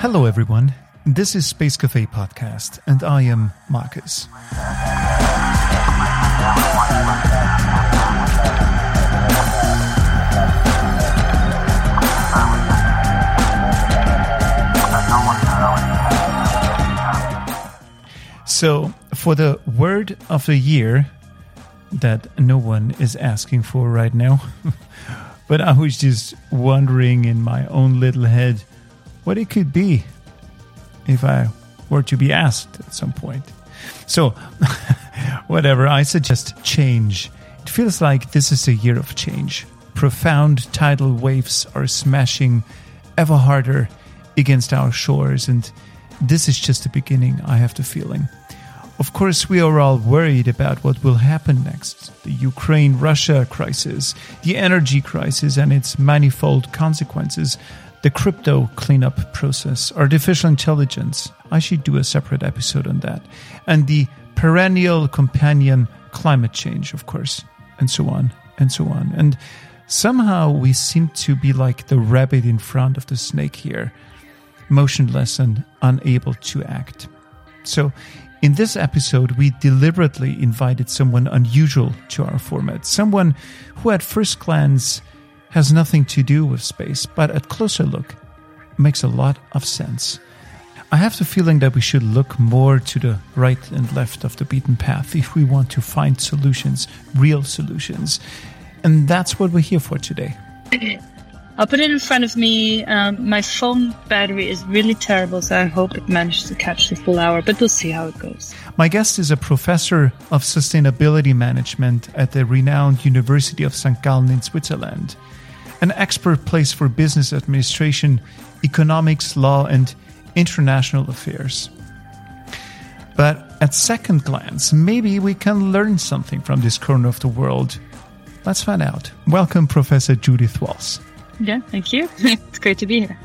Hello, everyone. This is Space Cafe Podcast, and I am Marcus. So, for the word of the year that no one is asking for right now, but I was just wondering in my own little head what it could be if I were to be asked at some point. So, whatever, I suggest change. It feels like this is a year of change. Profound tidal waves are smashing ever harder against our shores, and this is just the beginning, I have the feeling. Of course, we are all worried about what will happen next the Ukraine Russia crisis, the energy crisis and its manifold consequences, the crypto cleanup process, artificial intelligence. I should do a separate episode on that. And the perennial companion climate change, of course, and so on and so on. And somehow we seem to be like the rabbit in front of the snake here, motionless and unable to act. So, in this episode, we deliberately invited someone unusual to our format, someone who at first glance has nothing to do with space, but at closer look makes a lot of sense. I have the feeling that we should look more to the right and left of the beaten path if we want to find solutions, real solutions. And that's what we're here for today. I'll put it in front of me. Um, my phone battery is really terrible, so I hope it manages to catch the full hour, but we'll see how it goes. My guest is a professor of sustainability management at the renowned University of St. Gallen in Switzerland, an expert place for business administration, economics, law, and international affairs. But at second glance, maybe we can learn something from this corner of the world. Let's find out. Welcome, Professor Judith Walls. Yeah, thank you. it's great to be here.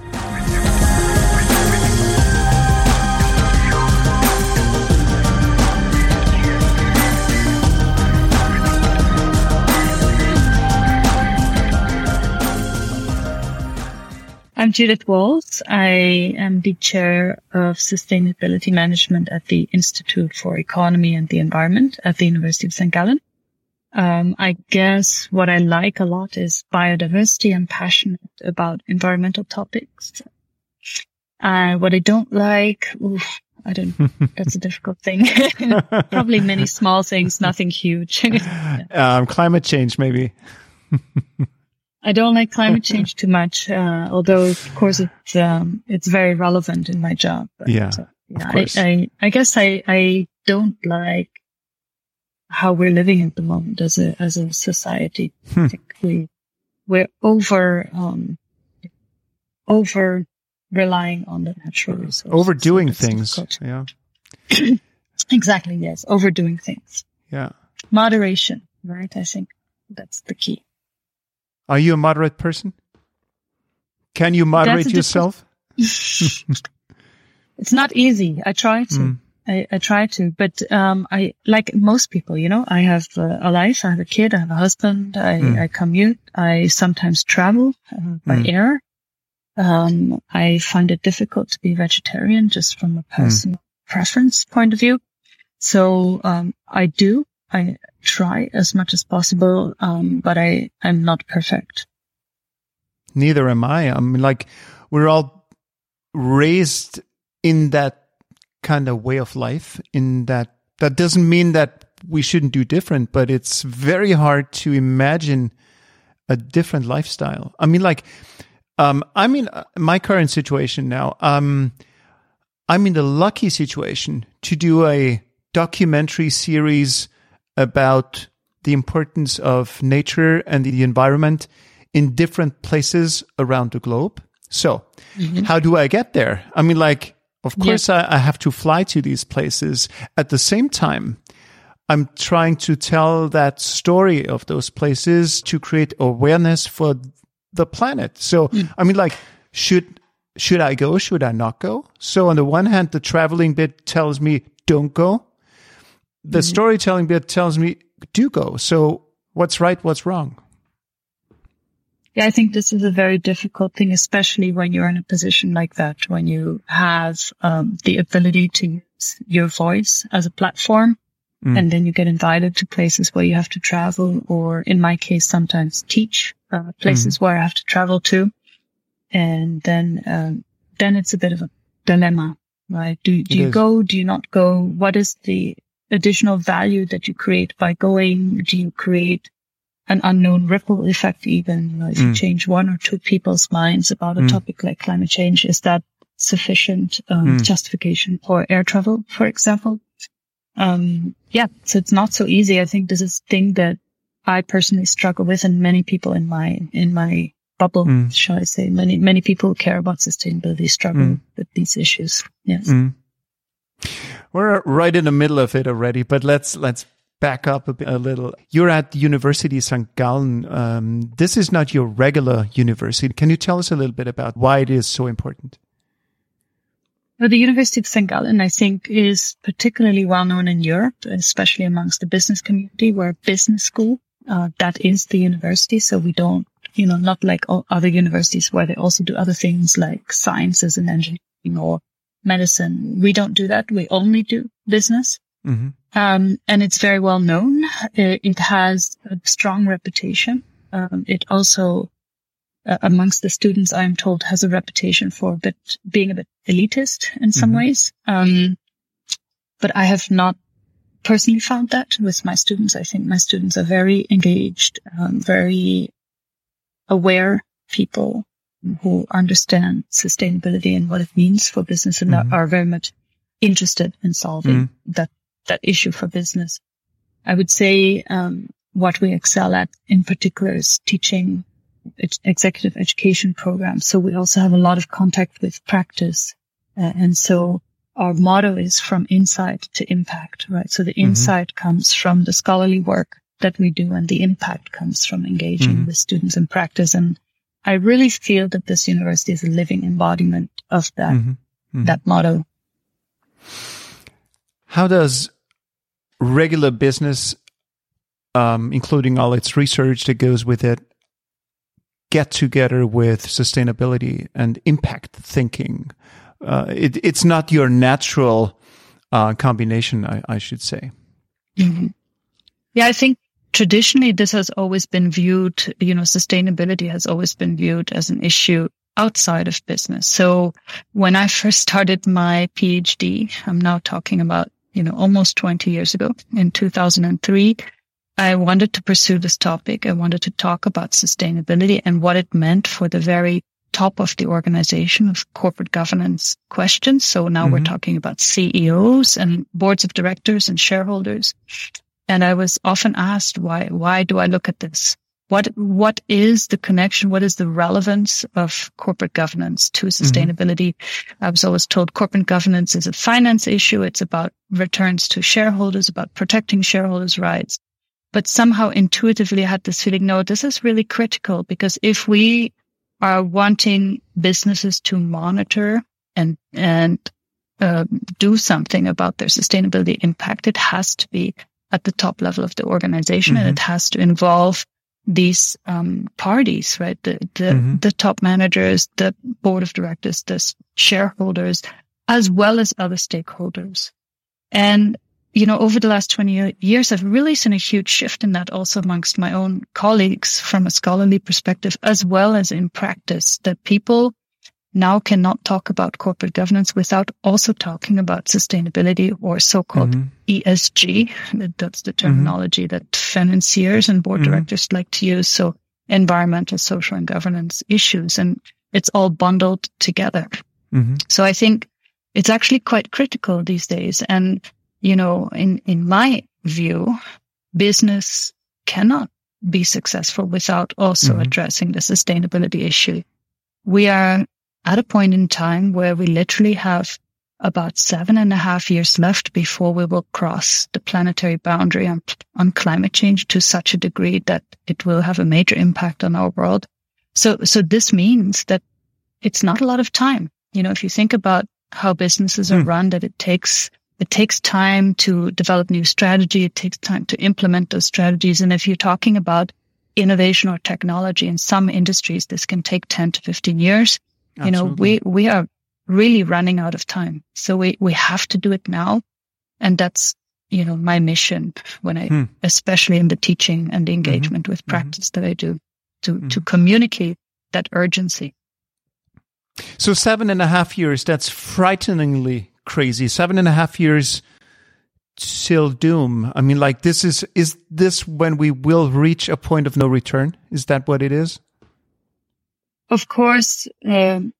I'm Judith Walls. I am the chair of sustainability management at the Institute for Economy and the Environment at the University of St. Gallen. Um, I guess what I like a lot is biodiversity. I'm passionate about environmental topics. Uh, what I don't like, oof, I don't, that's a difficult thing. Probably many small things, nothing huge. um, climate change, maybe. I don't like climate change too much, uh, although of course it's, um, it's very relevant in my job. But, yeah. Uh, yeah I, I, I guess I, I don't like how we're living at the moment as a as a society. Hmm. I think we we're over um, over relying on the natural resources. Overdoing things. Yeah. exactly. Yes. Overdoing things. Yeah. Moderation. Right. I think that's the key. Are you a moderate person? Can you moderate yourself? it's not easy. I try to. Mm. I, I try to, but um, I like most people. You know, I have uh, a life. I have a kid. I have a husband. I, mm. I commute. I sometimes travel uh, by mm. air. Um, I find it difficult to be vegetarian just from a hmm. personal preference point of view. So um, I do. I try as much as possible, um, but I I'm not perfect. Neither am I. I mean, like we're all raised in that kind of way of life in that that doesn't mean that we shouldn't do different, but it's very hard to imagine a different lifestyle. I mean, like, um, I'm in uh, my current situation now. Um, I'm in the lucky situation to do a documentary series about the importance of nature and the environment in different places around the globe. So, mm-hmm. how do I get there? I mean, like, of course, yeah. I, I have to fly to these places. At the same time, I'm trying to tell that story of those places to create awareness for the planet. So, mm. I mean, like, should, should I go? Should I not go? So on the one hand, the traveling bit tells me don't go. The mm. storytelling bit tells me do go. So what's right? What's wrong? Yeah, I think this is a very difficult thing, especially when you're in a position like that, when you have um, the ability to use your voice as a platform. Mm. And then you get invited to places where you have to travel, or in my case, sometimes teach uh, places mm. where I have to travel to. And then, um, then it's a bit of a dilemma, right? Do, do you is. go? Do you not go? What is the additional value that you create by going? Do you create an unknown ripple effect even you know, if mm. you change one or two people's minds about a mm. topic like climate change is that sufficient um, mm. justification for air travel for example um, yeah so it's not so easy i think this is a thing that i personally struggle with and many people in my in my bubble mm. shall i say many many people who care about sustainability struggle mm. with these issues yes mm. we're right in the middle of it already but let's let's back up a, bit, a little. You're at the University of St. Gallen. Um, this is not your regular university. Can you tell us a little bit about why it is so important? Well, the University of St. Gallen, I think, is particularly well known in Europe, especially amongst the business community. We're a business school. Uh, that is the university. So we don't, you know, not like other universities where they also do other things like sciences and engineering or medicine. We don't do that. We only do business. Mm-hmm. Um, and it's very well known. It, it has a strong reputation. Um, it also, uh, amongst the students, I am told, has a reputation for a bit being a bit elitist in some mm-hmm. ways. Um, but I have not personally found that with my students. I think my students are very engaged, um, very aware people who understand sustainability and what it means for business and mm-hmm. are very much interested in solving mm-hmm. that that issue for business. I would say um, what we excel at in particular is teaching executive education programs. So we also have a lot of contact with practice. Uh, and so our motto is from insight to impact, right? So the mm-hmm. insight comes from the scholarly work that we do and the impact comes from engaging mm-hmm. with students in practice. And I really feel that this university is a living embodiment of that, mm-hmm. mm-hmm. that motto. How does regular business, um, including all its research that goes with it, get together with sustainability and impact thinking? Uh, it, it's not your natural uh, combination, I, I, should say. Mm-hmm. Yeah, I think traditionally this has always been viewed, you know, sustainability has always been viewed as an issue outside of business. So when I first started my PhD, I'm now talking about you know, almost 20 years ago in 2003, I wanted to pursue this topic. I wanted to talk about sustainability and what it meant for the very top of the organization of corporate governance questions. So now mm-hmm. we're talking about CEOs and boards of directors and shareholders. And I was often asked, why, why do I look at this? What, what is the connection? What is the relevance of corporate governance to mm-hmm. sustainability? Mm-hmm. I was always told corporate governance is a finance issue. It's about returns to shareholders, about protecting shareholders' rights. But somehow intuitively I had this feeling, no, this is really critical because if we are wanting businesses to monitor and, and, uh, do something about their sustainability impact, it has to be at the top level of the organization mm-hmm. and it has to involve these um, parties, right? The the, mm-hmm. the top managers, the board of directors, the shareholders, as well as other stakeholders. And you know, over the last 20 years, I've really seen a huge shift in that also amongst my own colleagues from a scholarly perspective, as well as in practice, that people now cannot talk about corporate governance without also talking about sustainability or so-called mm-hmm. ESG. That's the mm-hmm. terminology mm-hmm. that financiers and board mm-hmm. directors like to use. So environmental, social and governance issues. And it's all bundled together. Mm-hmm. So I think it's actually quite critical these days. And, you know, in, in my view, business cannot be successful without also mm-hmm. addressing the sustainability issue. We are at a point in time where we literally have about seven and a half years left before we will cross the planetary boundary on, on climate change to such a degree that it will have a major impact on our world. So, so this means that it's not a lot of time. You know, if you think about how businesses are mm. run, that it takes, it takes time to develop new strategy. It takes time to implement those strategies. And if you're talking about innovation or technology in some industries, this can take 10 to 15 years. Absolutely. You know, we, we are really running out of time. So we, we have to do it now. And that's, you know, my mission when I, hmm. especially in the teaching and the mm-hmm. engagement mm-hmm. with practice mm-hmm. that I do to, mm-hmm. to communicate that urgency. So seven and a half years, that's frighteningly crazy. Seven and a half years till doom. I mean, like this is, is this when we will reach a point of no return? Is that what it is? Of course, um,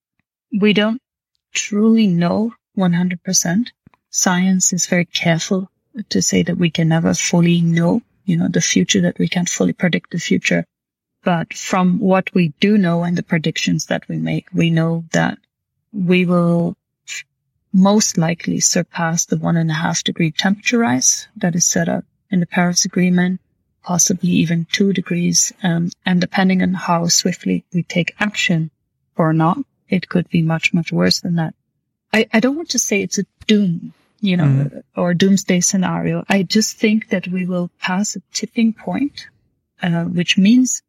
we don't truly know 100%. Science is very careful to say that we can never fully know, you know, the future, that we can't fully predict the future. But from what we do know and the predictions that we make, we know that we will most likely surpass the one and a half degree temperature rise that is set up in the Paris Agreement, possibly even two degrees. Um, and depending on how swiftly we take action or not, it could be much, much worse than that. I, I don't want to say it's a doom, you know, mm-hmm. or doomsday scenario. I just think that we will pass a tipping point, uh, which means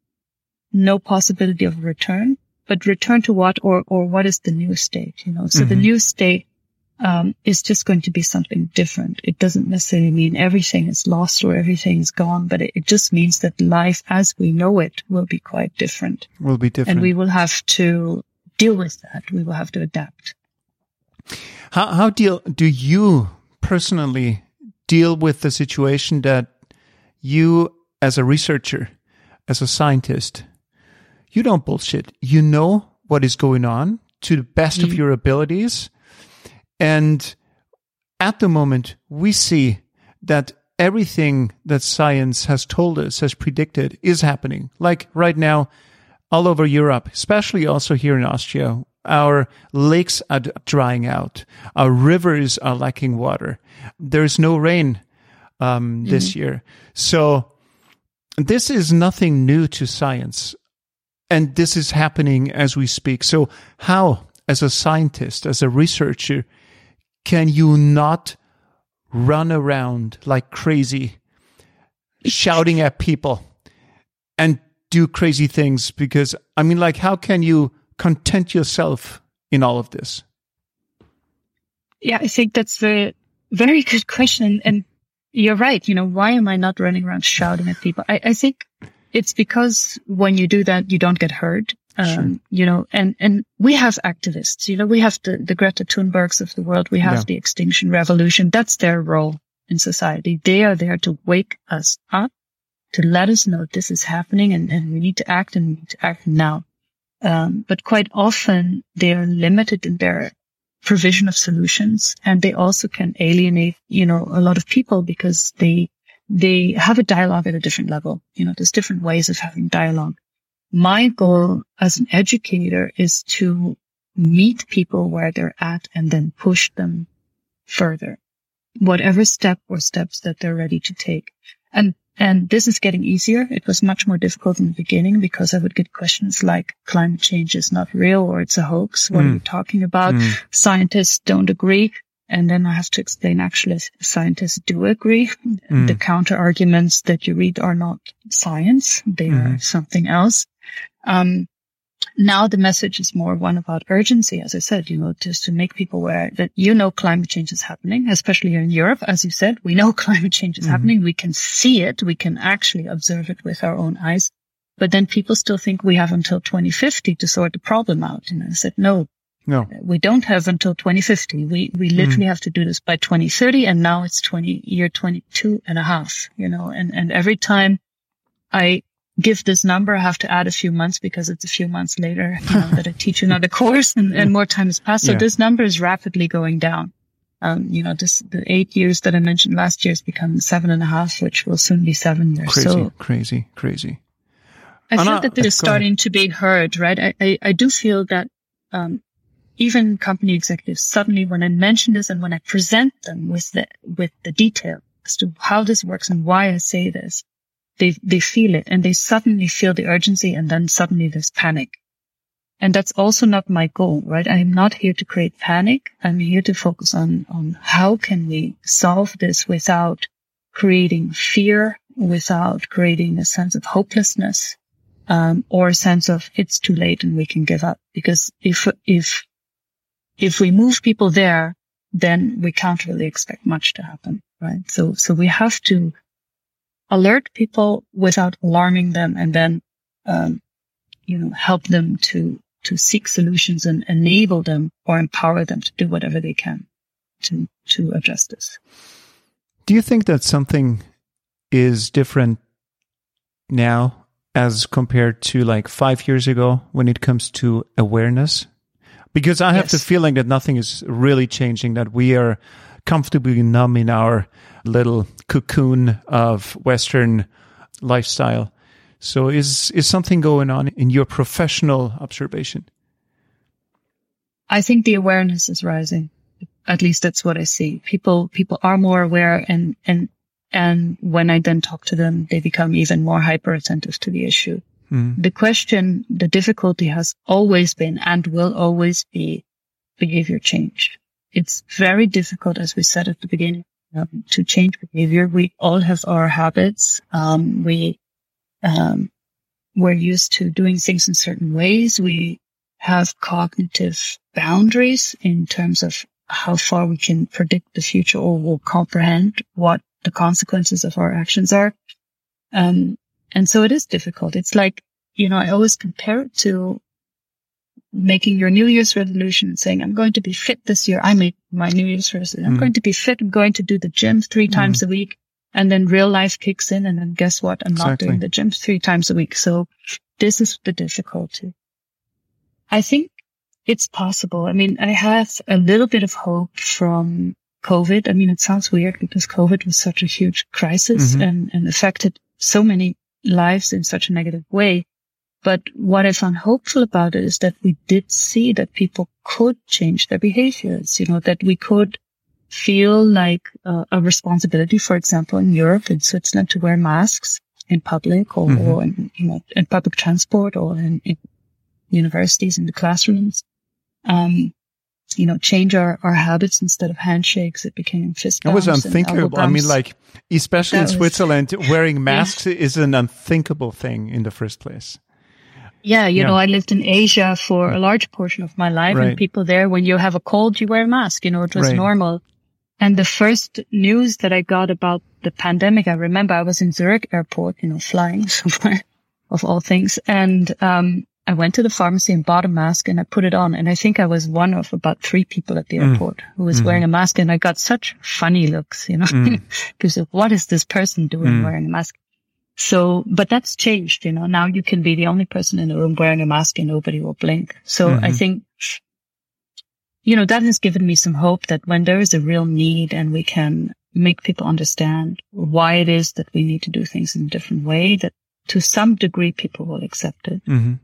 no possibility of return, but return to what or, or what is the new state, you know? So mm-hmm. the new state, um, is just going to be something different. It doesn't necessarily mean everything is lost or everything is gone, but it, it just means that life as we know it will be quite different. Will be different. And we will have to deal with that. We will have to adapt. How, how deal, do you personally deal with the situation that you as a researcher, as a scientist, you don't bullshit. You know what is going on to the best mm-hmm. of your abilities. And at the moment, we see that everything that science has told us, has predicted, is happening. Like right now, all over Europe, especially also here in Austria, our lakes are drying out. Our rivers are lacking water. There's no rain um, mm-hmm. this year. So this is nothing new to science. And this is happening as we speak. So how, as a scientist, as a researcher, can you not run around like crazy, shouting at people and do crazy things? Because, I mean, like, how can you content yourself in all of this? Yeah, I think that's a very good question. And you're right. You know, why am I not running around shouting at people? I, I think it's because when you do that, you don't get hurt. Um, sure. you know, and, and we have activists, you know, we have the, the Greta Thunbergs of the world. We have yeah. the extinction revolution. That's their role in society. They are there to wake us up, to let us know this is happening and, and we need to act and we need to act now. Um, but quite often they are limited in their provision of solutions and they also can alienate, you know, a lot of people because they they have a dialogue at a different level. You know, there's different ways of having dialogue. My goal as an educator is to meet people where they're at and then push them further, whatever step or steps that they're ready to take. And, and this is getting easier. It was much more difficult in the beginning because I would get questions like climate change is not real or it's a hoax. What mm. are you talking about? Mm. Scientists don't agree. And then I have to explain actually scientists do agree. Mm. The counter arguments that you read are not science. They are mm-hmm. something else. Um, now the message is more one about urgency, as I said, you know, just to make people aware that you know climate change is happening, especially here in Europe. As you said, we know climate change is mm. happening. We can see it. We can actually observe it with our own eyes. But then people still think we have until 2050 to sort the problem out. And I said, no, no. We don't have until 2050. We, we literally mm. have to do this by 2030. And now it's 20, year 22 and a half, you know, and, and every time I give this number, I have to add a few months because it's a few months later you know, that I teach another course and, and more time has passed. So yeah. this number is rapidly going down. Um, you know, this, the eight years that I mentioned last year has become seven and a half, which will soon be seven years. Crazy, so crazy, crazy. I feel that this is starting ahead. to be heard, right? I, I, I do feel that, um, even company executives suddenly when I mention this and when I present them with the, with the detail as to how this works and why I say this, they, they feel it and they suddenly feel the urgency and then suddenly there's panic. And that's also not my goal, right? I'm not here to create panic. I'm here to focus on, on how can we solve this without creating fear without creating a sense of hopelessness, um, or a sense of it's too late and we can give up. Because if, if, if we move people there, then we can't really expect much to happen, right? So, so we have to alert people without alarming them and then, um, you know, help them to, to seek solutions and enable them or empower them to do whatever they can to, to address this. Do you think that something is different now as compared to like five years ago when it comes to awareness? Because I have yes. the feeling that nothing is really changing, that we are comfortably numb in our little cocoon of Western lifestyle. So is is something going on in your professional observation? I think the awareness is rising. At least that's what I see. People people are more aware and and and when I then talk to them, they become even more hyper attentive to the issue. Mm. The question, the difficulty has always been and will always be behavior change. It's very difficult, as we said at the beginning, um, to change behavior. We all have our habits. Um, we, um, we're used to doing things in certain ways. We have cognitive boundaries in terms of how far we can predict the future or will comprehend what the consequences of our actions are. Um, and so it is difficult. It's like, you know, I always compare it to making your New Year's resolution and saying, I'm going to be fit this year. I made my New Year's resolution. I'm mm. going to be fit. I'm going to do the gym three times mm. a week. And then real life kicks in. And then guess what? I'm exactly. not doing the gym three times a week. So this is the difficulty. I think it's possible. I mean, I have a little bit of hope from COVID. I mean, it sounds weird because COVID was such a huge crisis mm-hmm. and, and affected so many lives in such a negative way. But what I found hopeful about it is that we did see that people could change their behaviors, you know, that we could feel like uh, a responsibility, for example, in Europe, in Switzerland, to wear masks in public or, mm-hmm. or in, you know, in public transport or in, in universities, in the classrooms. Um, you know, change our, our habits instead of handshakes. It became fist bumps. That was unthinkable. I mean, like, especially that in Switzerland, wearing masks yeah. is an unthinkable thing in the first place. Yeah, you yeah. know, I lived in Asia for a large portion of my life right. and people there, when you have a cold, you wear a mask, you know, it was right. normal. And the first news that I got about the pandemic, I remember I was in Zurich airport, you know, flying somewhere of all things. And, um, I went to the pharmacy and bought a mask and I put it on. And I think I was one of about three people at the mm. airport who was mm. wearing a mask. And I got such funny looks, you know, because mm. what is this person doing mm. wearing a mask? So, but that's changed, you know, now you can be the only person in the room wearing a mask and nobody will blink. So mm-hmm. I think, you know, that has given me some hope that when there is a real need and we can make people understand why it is that we need to do things in a different way, that to some degree people will accept it. Mm-hmm.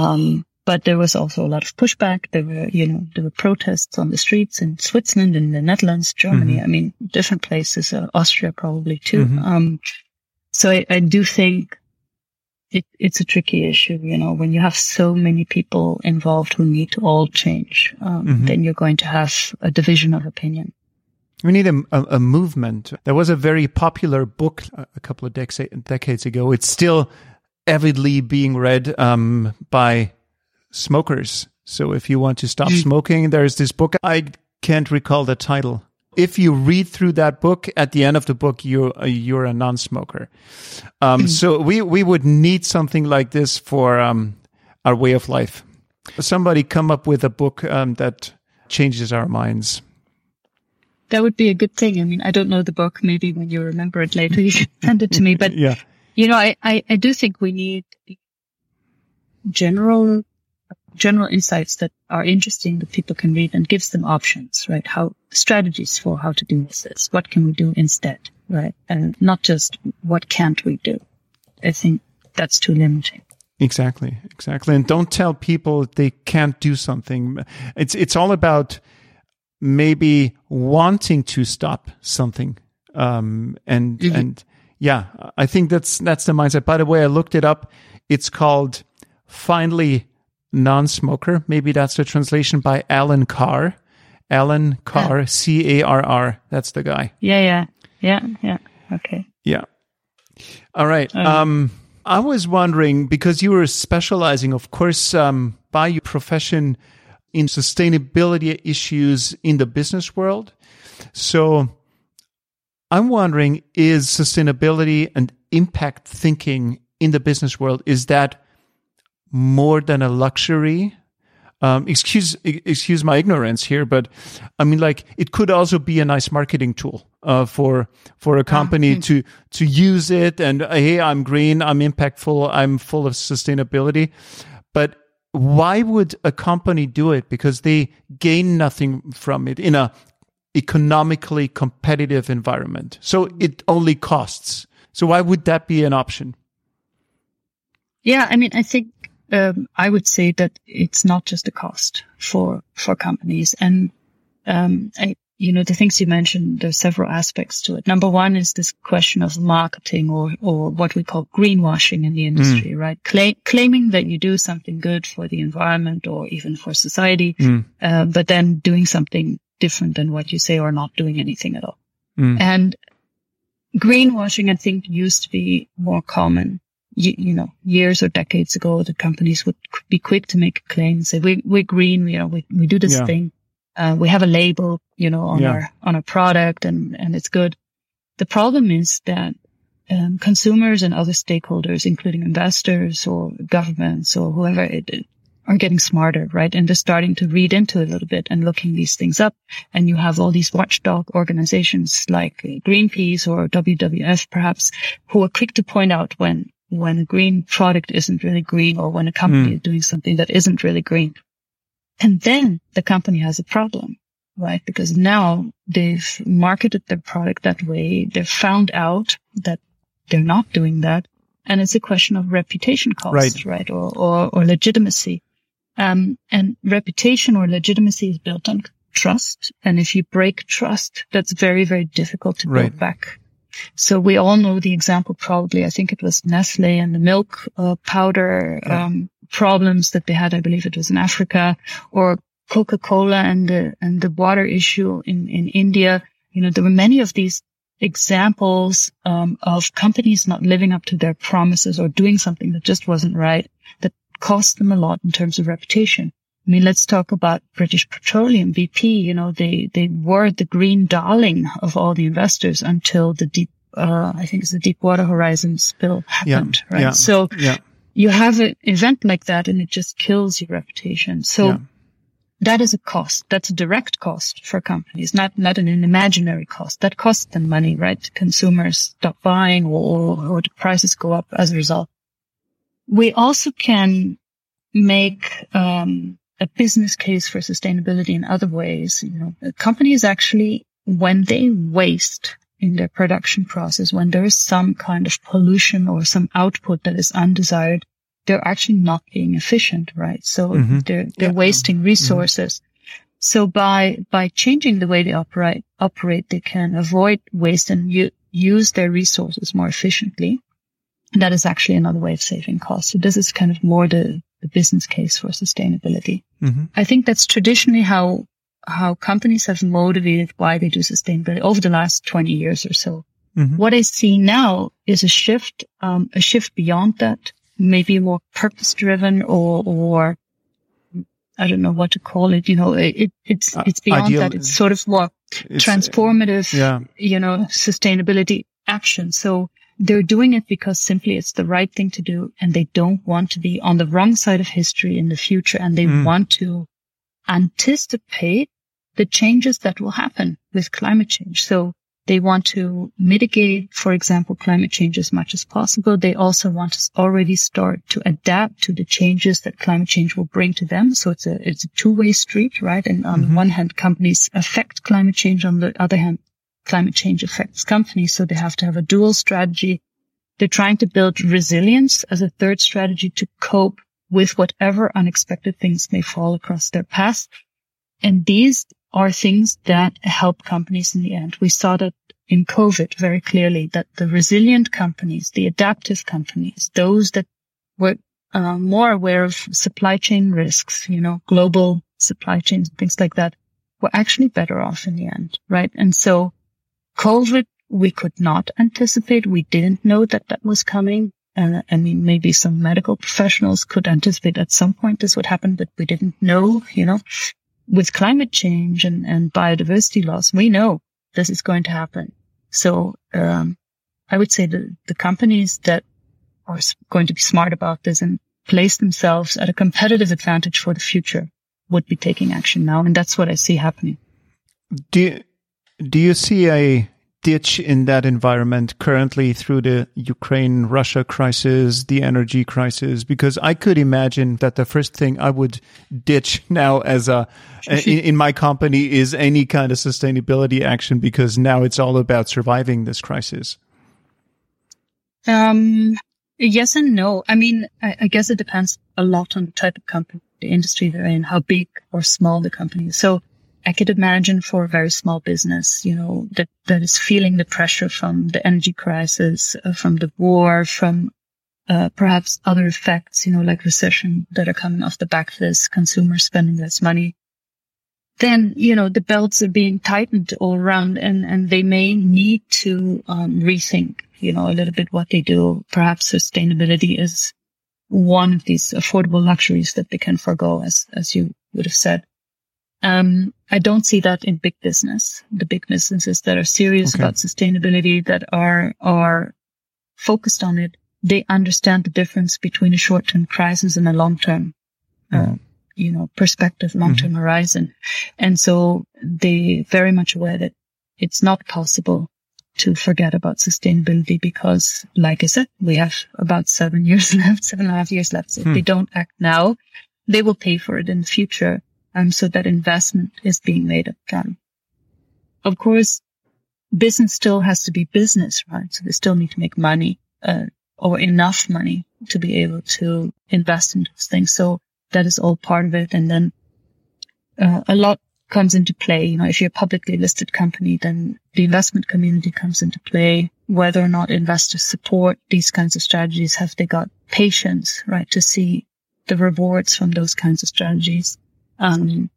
Um, but there was also a lot of pushback. There were, you know, there were protests on the streets in Switzerland, in the Netherlands, Germany. Mm-hmm. I mean, different places, uh, Austria probably too. Mm-hmm. Um, so I, I do think it, it's a tricky issue, you know, when you have so many people involved who need to all change, um, mm-hmm. then you're going to have a division of opinion. We need a, a, a, movement. There was a very popular book a couple of dec- decades ago. It's still avidly being read um, by smokers. So if you want to stop mm. smoking, there's this book. I can't recall the title if you read through that book, at the end of the book, you're you're a non-smoker. Um, mm. so we we would need something like this for um, our way of life. Somebody come up with a book um, that changes our minds. That would be a good thing. I mean, I don't know the book. Maybe when you remember it later, you can send it to me. But yeah, you know, I, I, I do think we need general general insights that are interesting that people can read and gives them options, right? How strategies for how to do this. What can we do instead, right? And not just what can't we do. I think that's too limiting. Exactly, exactly. And don't tell people they can't do something. It's it's all about maybe wanting to stop something. Um, and mm-hmm. and yeah, I think that's that's the mindset. By the way, I looked it up. It's called finally non-smoker. Maybe that's the translation by Alan Carr. Alan Carr, C A R R. That's the guy. Yeah, yeah, yeah, yeah. Okay. Yeah. All right. Um, um, I was wondering because you were specializing, of course, um, by your profession in sustainability issues in the business world. So I'm wondering, is sustainability and impact thinking in the business world, is that more than a luxury? Um, excuse excuse my ignorance here, but I mean, like it could also be a nice marketing tool uh, for for a company oh, to to use it. And uh, hey, I'm green, I'm impactful, I'm full of sustainability. But why would a company do it? Because they gain nothing from it in a economically competitive environment. So it only costs. So why would that be an option? Yeah, I mean, I think um, I would say that it's not just a cost for for companies, and um, I, you know the things you mentioned. There's several aspects to it. Number one is this question of marketing, or or what we call greenwashing in the industry, mm. right? Cla- claiming that you do something good for the environment or even for society, mm. uh, but then doing something different than what you say, or not doing anything at all. Mm. And greenwashing, I think, used to be more common you, you, know, years or decades ago, the companies would be quick to make a claim and say, we, we're green, you know, we, we do this yeah. thing. Uh, we have a label, you know, on yeah. our, on our product and, and it's good. The problem is that, um, consumers and other stakeholders, including investors or governments or whoever it, it, are getting smarter, right? And they're starting to read into it a little bit and looking these things up. And you have all these watchdog organizations like Greenpeace or WWF, perhaps, who are quick to point out when when a green product isn't really green or when a company mm. is doing something that isn't really green. And then the company has a problem, right? Because now they've marketed their product that way. They've found out that they're not doing that. And it's a question of reputation cost, right? right? Or, or, or legitimacy. Um, and reputation or legitimacy is built on trust. And if you break trust, that's very, very difficult to build back so we all know the example probably. I think it was Nestle and the milk uh, powder yeah. um, problems that they had. I believe it was in Africa or Coca-Cola and the and the water issue in in India. You know, there were many of these examples um, of companies not living up to their promises or doing something that just wasn't right that cost them a lot in terms of reputation. I mean, let's talk about British Petroleum, BP. You know, they, they were the green darling of all the investors until the deep, uh, I think it's the Deepwater Horizon spill happened, yeah, right? Yeah, so yeah. you have an event like that and it just kills your reputation. So that is a cost. That's a direct cost for companies, not, not an imaginary cost. That costs them money, right? Consumers stop buying or, or the prices go up as a result. We also can make, um, a business case for sustainability in other ways. You know, companies actually, when they waste in their production process, when there is some kind of pollution or some output that is undesired, they're actually not being efficient, right? So mm-hmm. they're, they're yeah. wasting mm-hmm. resources. Mm-hmm. So by, by changing the way they operate, operate, they can avoid waste and u- use their resources more efficiently. And that is actually another way of saving costs. So this is kind of more the, the business case for sustainability. Mm-hmm. I think that's traditionally how how companies have motivated why they do sustainability over the last 20 years or so. Mm-hmm. What I see now is a shift, um, a shift beyond that, maybe more purpose driven or, or I don't know what to call it. You know, it, it's, uh, it's beyond Ideal, that. It's sort of more transformative, yeah. you know, sustainability action. So they're doing it because simply it's the right thing to do and they don't want to be on the wrong side of history in the future and they mm. want to anticipate the changes that will happen with climate change. So they want to mitigate, for example, climate change as much as possible. They also want to already start to adapt to the changes that climate change will bring to them. So it's a, it's a two-way street, right? And on mm-hmm. one hand, companies affect climate change. On the other hand, climate change affects companies. So they have to have a dual strategy. They're trying to build resilience as a third strategy to cope with whatever unexpected things may fall across their path. And these are things that help companies in the end. We saw that in COVID very clearly that the resilient companies, the adaptive companies, those that were uh, more aware of supply chain risks, you know, global supply chains, things like that, were actually better off in the end, right? And so COVID we could not anticipate. We didn't know that that was coming. Uh, I mean, maybe some medical professionals could anticipate at some point this would happen, but we didn't know, you know, with climate change and, and biodiversity loss, we know this is going to happen. So, um, I would say the, the companies that are going to be smart about this and place themselves at a competitive advantage for the future would be taking action now. And that's what I see happening. Do you, do you see a ditch in that environment currently through the Ukraine Russia crisis, the energy crisis? Because I could imagine that the first thing I would ditch now as a in, in, my company is any kind of sustainability action because now it's all about surviving this crisis. Um, yes and no. I mean, I, I guess it depends a lot on the type of company, the industry they're in, how big or small the company is. So I could imagine for a very small business, you know, that, that is feeling the pressure from the energy crisis, uh, from the war, from uh, perhaps other effects, you know, like recession that are coming off the back of this, consumers spending less money. Then, you know, the belts are being tightened all around and, and they may need to um, rethink, you know, a little bit what they do. Perhaps sustainability is one of these affordable luxuries that they can forego, as, as you would have said. Um, I don't see that in big business. The big businesses that are serious okay. about sustainability, that are are focused on it, they understand the difference between a short-term crisis and a long-term, mm-hmm. uh, you know, perspective, long-term mm-hmm. horizon, and so they very much aware that it's not possible to forget about sustainability because, like I said, we have about seven years left, seven and a half years left. So hmm. if they don't act now, they will pay for it in the future. Um, so that investment is being made again. Of course, business still has to be business, right? So they still need to make money, uh, or enough money to be able to invest in those things. So that is all part of it. And then, uh, a lot comes into play. You know, if you're a publicly listed company, then the investment community comes into play. Whether or not investors support these kinds of strategies, have they got patience, right, to see the rewards from those kinds of strategies? Um,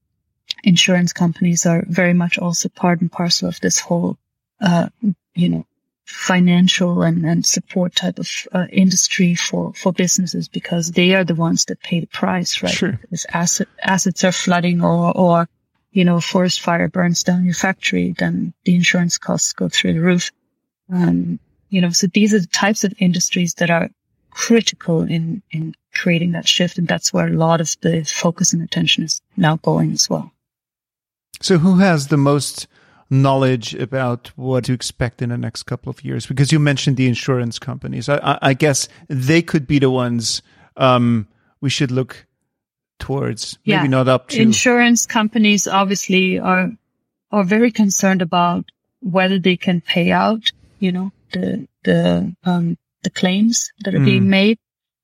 insurance companies are very much also part and parcel of this whole, uh, you know, financial and, and support type of uh, industry for, for businesses because they are the ones that pay the price, right? Sure. If asset, assets are flooding or, or, you know, forest fire burns down your factory, then the insurance costs go through the roof. Um, you know, so these are the types of industries that are critical in, in creating that shift. And that's where a lot of the focus and attention is now going as well. So who has the most knowledge about what to expect in the next couple of years? Because you mentioned the insurance companies. I, I guess they could be the ones um, we should look towards. Maybe yeah. not up to insurance companies. Obviously, are are very concerned about whether they can pay out. You know the the um, the claims that are mm. being made.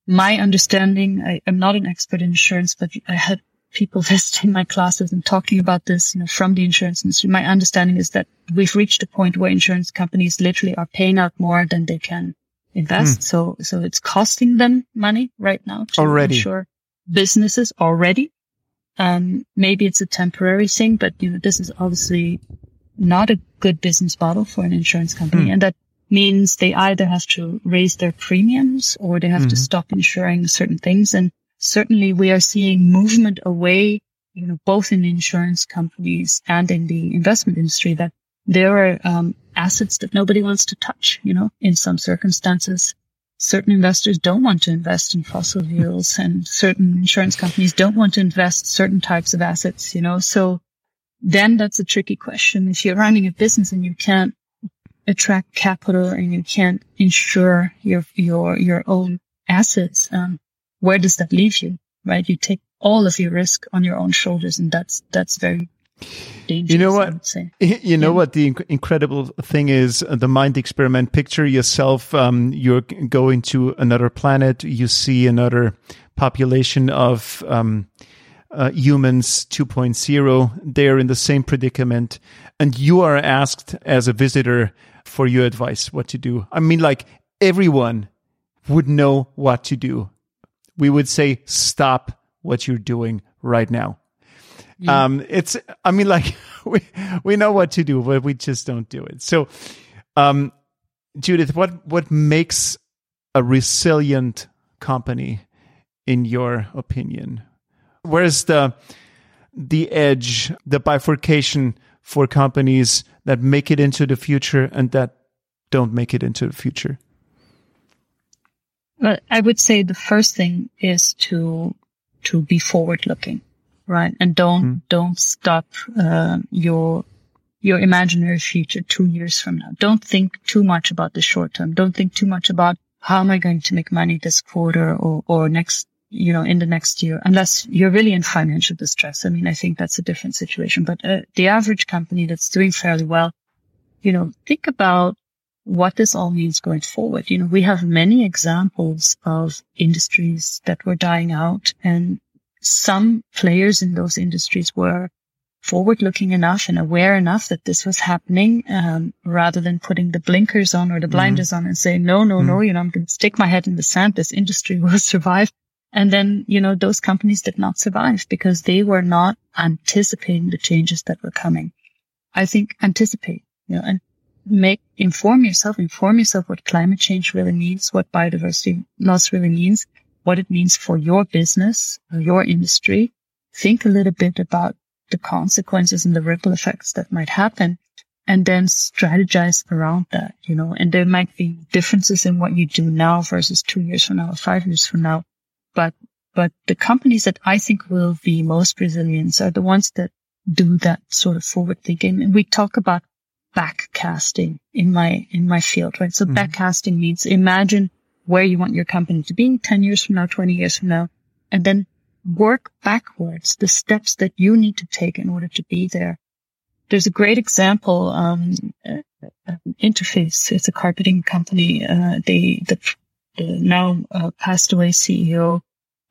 My understanding, I, am not an expert in insurance, but I had people visiting my classes and talking about this, you know, from the insurance industry. My understanding is that we've reached a point where insurance companies literally are paying out more than they can invest. Mm. So, so it's costing them money right now to already. insure businesses already. Um, maybe it's a temporary thing, but you know, this is obviously not a good business model for an insurance company. Mm. And that means they either have to raise their premiums or they have mm-hmm. to stop insuring certain things. And certainly we are seeing movement away, you know, both in insurance companies and in the investment industry that there are um, assets that nobody wants to touch, you know, in some circumstances. Certain investors don't want to invest in fossil fuels and certain insurance companies don't want to invest certain types of assets, you know, so then that's a tricky question. If you're running a business and you can't attract capital and you can't insure your your your own assets, um, where does that leave you? Right? You take all of your risk on your own shoulders, and that's that's very dangerous. You know what? You know yeah. what the inc- incredible thing is the mind experiment. Picture yourself. Um, you're going to another planet. You see another population of um, uh, humans 2.0. They're in the same predicament, and you are asked as a visitor for your advice what to do. I mean, like everyone would know what to do. We would say, stop what you're doing right now. Yeah. Um, it's, I mean, like we, we know what to do, but we just don't do it. So, Um, Judith, what what makes a resilient company, in your opinion? Where's the the edge, the bifurcation for companies that make it into the future and that don't make it into the future? Well, I would say the first thing is to to be forward looking, right? And don't mm. don't stop uh, your your imaginary future two years from now. Don't think too much about the short term. Don't think too much about how am I going to make money this quarter or or next you know in the next year, unless you're really in financial distress. I mean, I think that's a different situation. But uh, the average company that's doing fairly well, you know, think about what this all means going forward. You know, we have many examples of industries that were dying out and some players in those industries were forward looking enough and aware enough that this was happening, um, rather than putting the blinkers on or the blinders mm-hmm. on and saying, no, no, mm-hmm. no, you know, I'm going to stick my head in the sand. This industry will survive. And then, you know, those companies did not survive because they were not anticipating the changes that were coming. I think anticipate, you know, and make, inform yourself, inform yourself what climate change really means, what biodiversity loss really means, what it means for your business your industry. Think a little bit about the consequences and the ripple effects that might happen and then strategize around that, you know, and there might be differences in what you do now versus two years from now or five years from now. But, but the companies that I think will be most resilient are the ones that do that sort of forward thinking. And we talk about backcasting in my, in my field, right? So mm-hmm. backcasting means imagine where you want your company to be 10 years from now, 20 years from now, and then work backwards the steps that you need to take in order to be there. There's a great example, um, uh, uh, Interface. It's a carpeting company. Uh, they, the, the now uh, passed away CEO,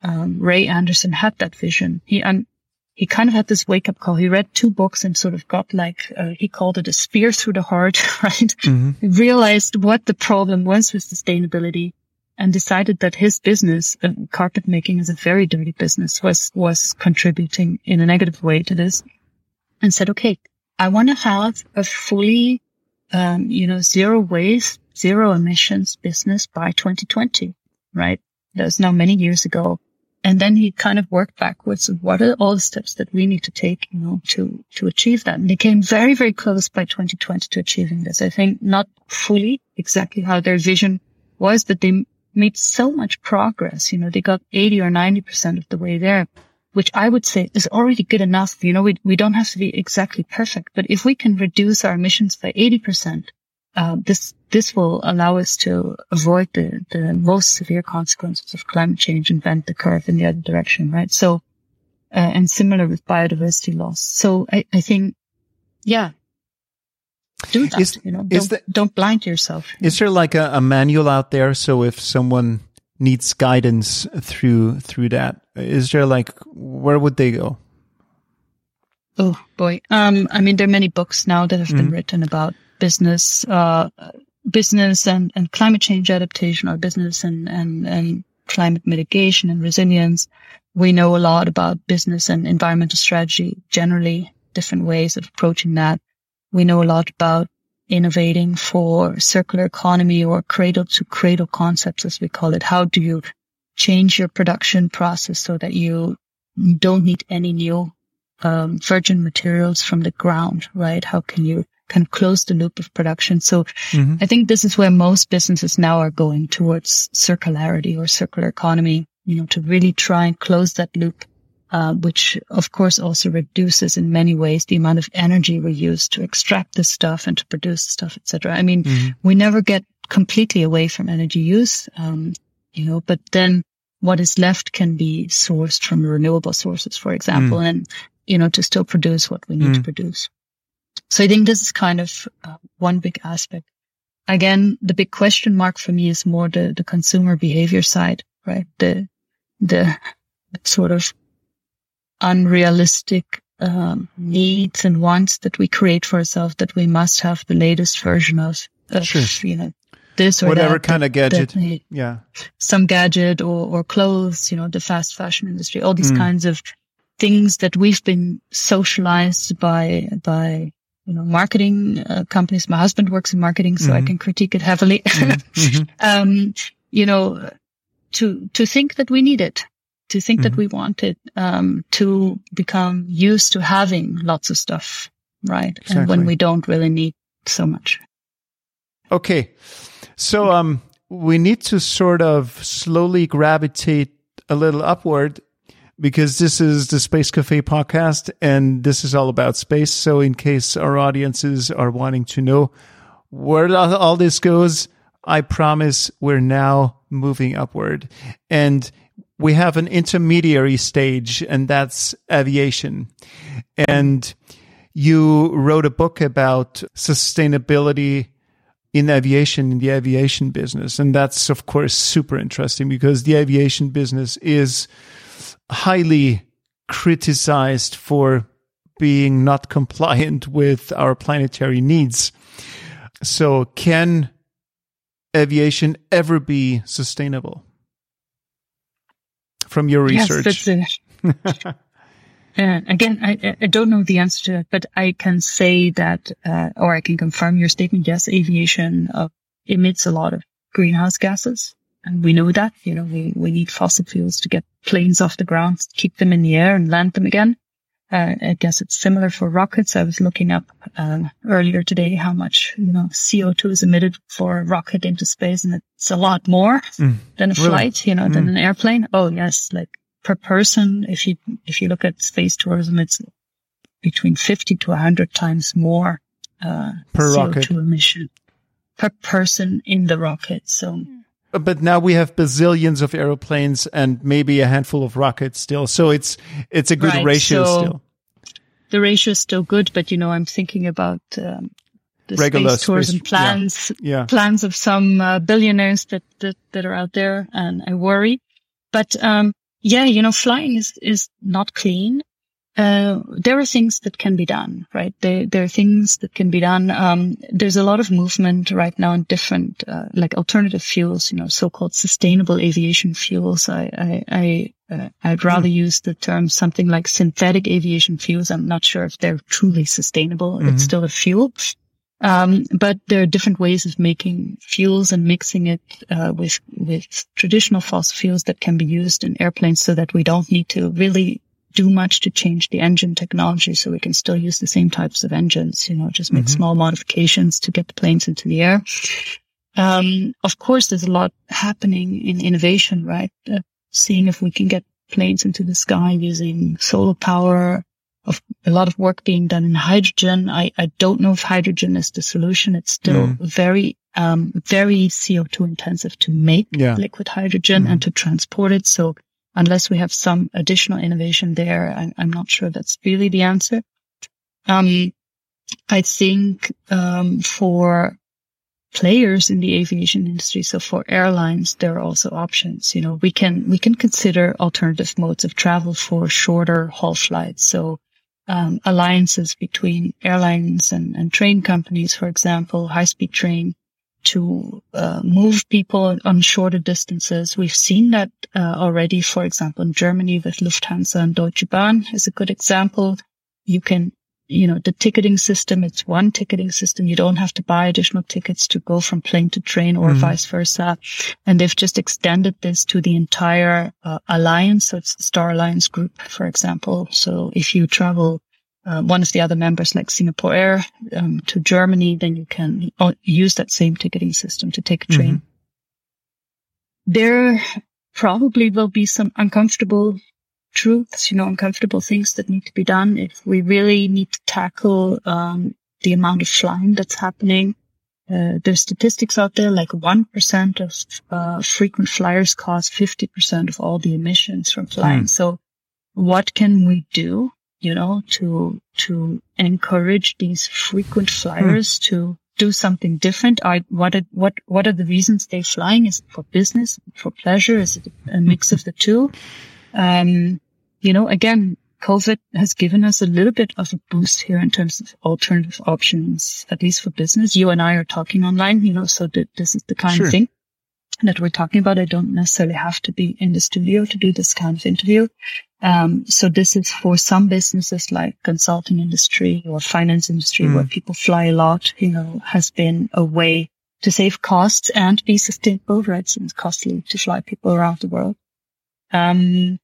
um, Ray Anderson had that vision. He, un- he kind of had this wake up call. He read two books and sort of got like, uh, he called it a spear through the heart, right? Mm-hmm. He realized what the problem was with sustainability and decided that his business, uh, carpet making is a very dirty business, was, was contributing in a negative way to this and said, okay, I want to have a fully, um, you know, zero waste, zero emissions business by 2020, right? That was now many years ago. And then he kind of worked backwards of what are all the steps that we need to take, you know, to, to achieve that. And they came very, very close by 2020 to achieving this. I think not fully exactly how their vision was, but they made so much progress. You know, they got 80 or 90% of the way there, which I would say is already good enough. You know, we, we don't have to be exactly perfect, but if we can reduce our emissions by 80%, uh, this, this will allow us to avoid the, the most severe consequences of climate change and bend the curve in the other direction, right? So, uh, and similar with biodiversity loss. So I, I think, yeah, do that. Is, you know, don't, the, don't blind yourself. Is there like a, a, manual out there? So if someone needs guidance through through that, is there like where would they go? Oh boy, um, I mean, there are many books now that have mm-hmm. been written about business, uh, business and, and climate change adaptation, or business and and and climate mitigation and resilience. We know a lot about business and environmental strategy generally, different ways of approaching that. We know a lot about innovating for circular economy or cradle to cradle concepts, as we call it. How do you change your production process so that you don't need any new um, virgin materials from the ground, right? How can you can close the loop of production? So mm-hmm. I think this is where most businesses now are going towards circularity or circular economy, you know, to really try and close that loop uh, which of course also reduces in many ways the amount of energy we use to extract the stuff and to produce stuff, etc. I mean, mm-hmm. we never get completely away from energy use, um, you know, but then what is left can be sourced from renewable sources, for example, mm. and, you know, to still produce what we need mm. to produce. So I think this is kind of uh, one big aspect. Again, the big question mark for me is more the, the consumer behavior side, right? The, the sort of unrealistic um, needs and wants that we create for ourselves that we must have the latest version of, of sure. you know, this or whatever that, kind of gadget. That, yeah. Some gadget or, or clothes, you know, the fast fashion industry, all these mm. kinds of things that we've been socialized by, by you know, marketing uh, companies. My husband works in marketing, so mm-hmm. I can critique it heavily. Mm-hmm. um, you know, to, to think that we need it, to think that mm-hmm. we want it, um, to become used to having lots of stuff, right? Exactly. And when we don't really need so much. Okay. So, um, we need to sort of slowly gravitate a little upward because this is the Space Cafe podcast and this is all about space. So, in case our audiences are wanting to know where all this goes, I promise we're now moving upward. And we have an intermediary stage, and that's aviation. And you wrote a book about sustainability in aviation, in the aviation business. And that's, of course, super interesting because the aviation business is highly criticized for being not compliant with our planetary needs. So, can aviation ever be sustainable? From your research. Yes, uh, again, I, I, don't know the answer to it, but I can say that, uh, or I can confirm your statement. Yes, aviation uh, emits a lot of greenhouse gases. And we know that, you know, we, we need fossil fuels to get planes off the ground, keep them in the air and land them again. Uh, I guess it's similar for rockets. I was looking up uh, earlier today how much you know CO2 is emitted for a rocket into space, and it's a lot more mm, than a really? flight, you know, mm. than an airplane. Oh yes, like per person. If you if you look at space tourism, it's between 50 to 100 times more uh, per CO2 rocket. emission per person in the rocket. So but now we have bazillions of aeroplanes and maybe a handful of rockets still. So it's it's a good right, ratio so still. The ratio is still good, but you know, I'm thinking about um, the Regular space tourism space, plans, yeah, yeah. plans of some uh, billionaires that, that that are out there, and I worry. But um, yeah, you know, flying is is not clean. Uh, there are things that can be done, right? There, there are things that can be done. Um, there's a lot of movement right now in different, uh, like alternative fuels, you know, so-called sustainable aviation fuels. I, I, I uh, I'd rather mm. use the term something like synthetic aviation fuels. I'm not sure if they're truly sustainable. Mm-hmm. It's still a fuel. Um, but there are different ways of making fuels and mixing it uh, with with traditional fossil fuels that can be used in airplanes, so that we don't need to really do much to change the engine technology so we can still use the same types of engines, you know, just make mm-hmm. small modifications to get the planes into the air. Um, of course, there's a lot happening in innovation, right? Uh, seeing if we can get planes into the sky using solar power, of a lot of work being done in hydrogen. I, I don't know if hydrogen is the solution. It's still mm. very, um, very CO2 intensive to make yeah. liquid hydrogen mm. and to transport it. So unless we have some additional innovation there, I'm, I'm not sure that's really the answer. Um, I think, um, for players in the aviation industry, so for airlines, there are also options. You know, we can, we can consider alternative modes of travel for shorter haul flights. So, um, alliances between airlines and, and train companies, for example, high speed train to uh, move people on shorter distances. We've seen that uh, already, for example, in Germany with Lufthansa and Deutsche Bahn is a good example. You can, you know, the ticketing system, it's one ticketing system. You don't have to buy additional tickets to go from plane to train or mm. vice versa. And they've just extended this to the entire uh, alliance. So it's the Star Alliance group, for example. So if you travel uh, one of the other members, like Singapore Air, um, to Germany, then you can use that same ticketing system to take a train. Mm-hmm. There probably will be some uncomfortable truths, you know, uncomfortable things that need to be done if we really need to tackle um, the amount of flying that's happening. Uh, there's statistics out there like 1% of uh, frequent flyers cause 50% of all the emissions from flying. Mm. So what can we do you know, to, to encourage these frequent flyers hmm. to do something different? I, what, are, what, what are the reasons they're flying? Is it for business, for pleasure? Is it a mix of the two? Um, you know, again, COVID has given us a little bit of a boost here in terms of alternative options, at least for business. You and I are talking online, you know, so th- this is the kind sure. of thing that we're talking about. I don't necessarily have to be in the studio to do this kind of interview. Um, so this is for some businesses like consulting industry or finance industry mm. where people fly a lot, you know, has been a way to save costs and be sustainable, right? It's costly to fly people around the world. Um,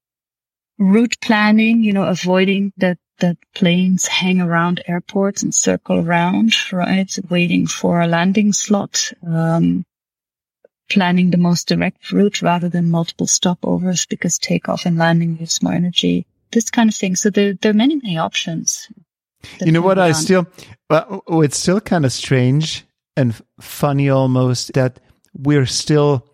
route planning, you know, avoiding that, that planes hang around airports and circle around, right? Waiting for a landing slot. Um, planning the most direct route rather than multiple stopovers because takeoff and landing use more energy, this kind of thing. So there, there are many, many options. You know what? I still, well, oh, it's still kind of strange and funny almost that we're still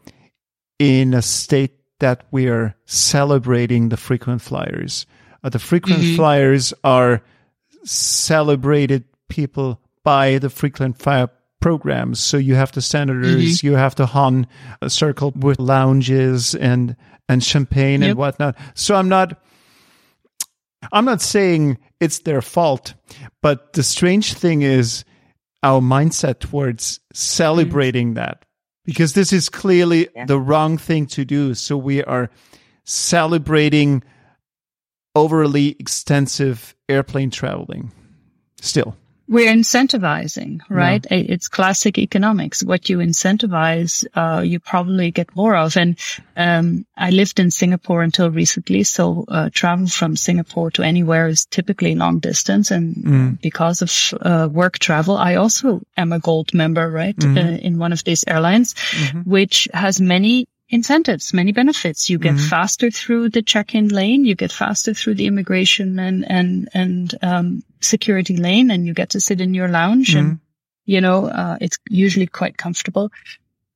in a state that we are celebrating the frequent flyers. Uh, the frequent mm-hmm. flyers are celebrated people by the frequent flyer programs. So you have the senators, mm-hmm. you have the HON Circle with lounges and and champagne yep. and whatnot. So I'm not I'm not saying it's their fault, but the strange thing is our mindset towards celebrating mm-hmm. that because this is clearly yeah. the wrong thing to do. So we are celebrating overly extensive airplane traveling still we're incentivizing, right? Yeah. It's classic economics. What you incentivize, uh, you probably get more of. And, um, I lived in Singapore until recently. So, uh, travel from Singapore to anywhere is typically long distance. And mm. because of, uh, work travel, I also am a gold member, right? Mm-hmm. in one of these airlines, mm-hmm. which has many incentives, many benefits. You get mm-hmm. faster through the check-in lane, you get faster through the immigration and and and um, security lane, and you get to sit in your lounge, mm-hmm. and you know uh, it's usually quite comfortable.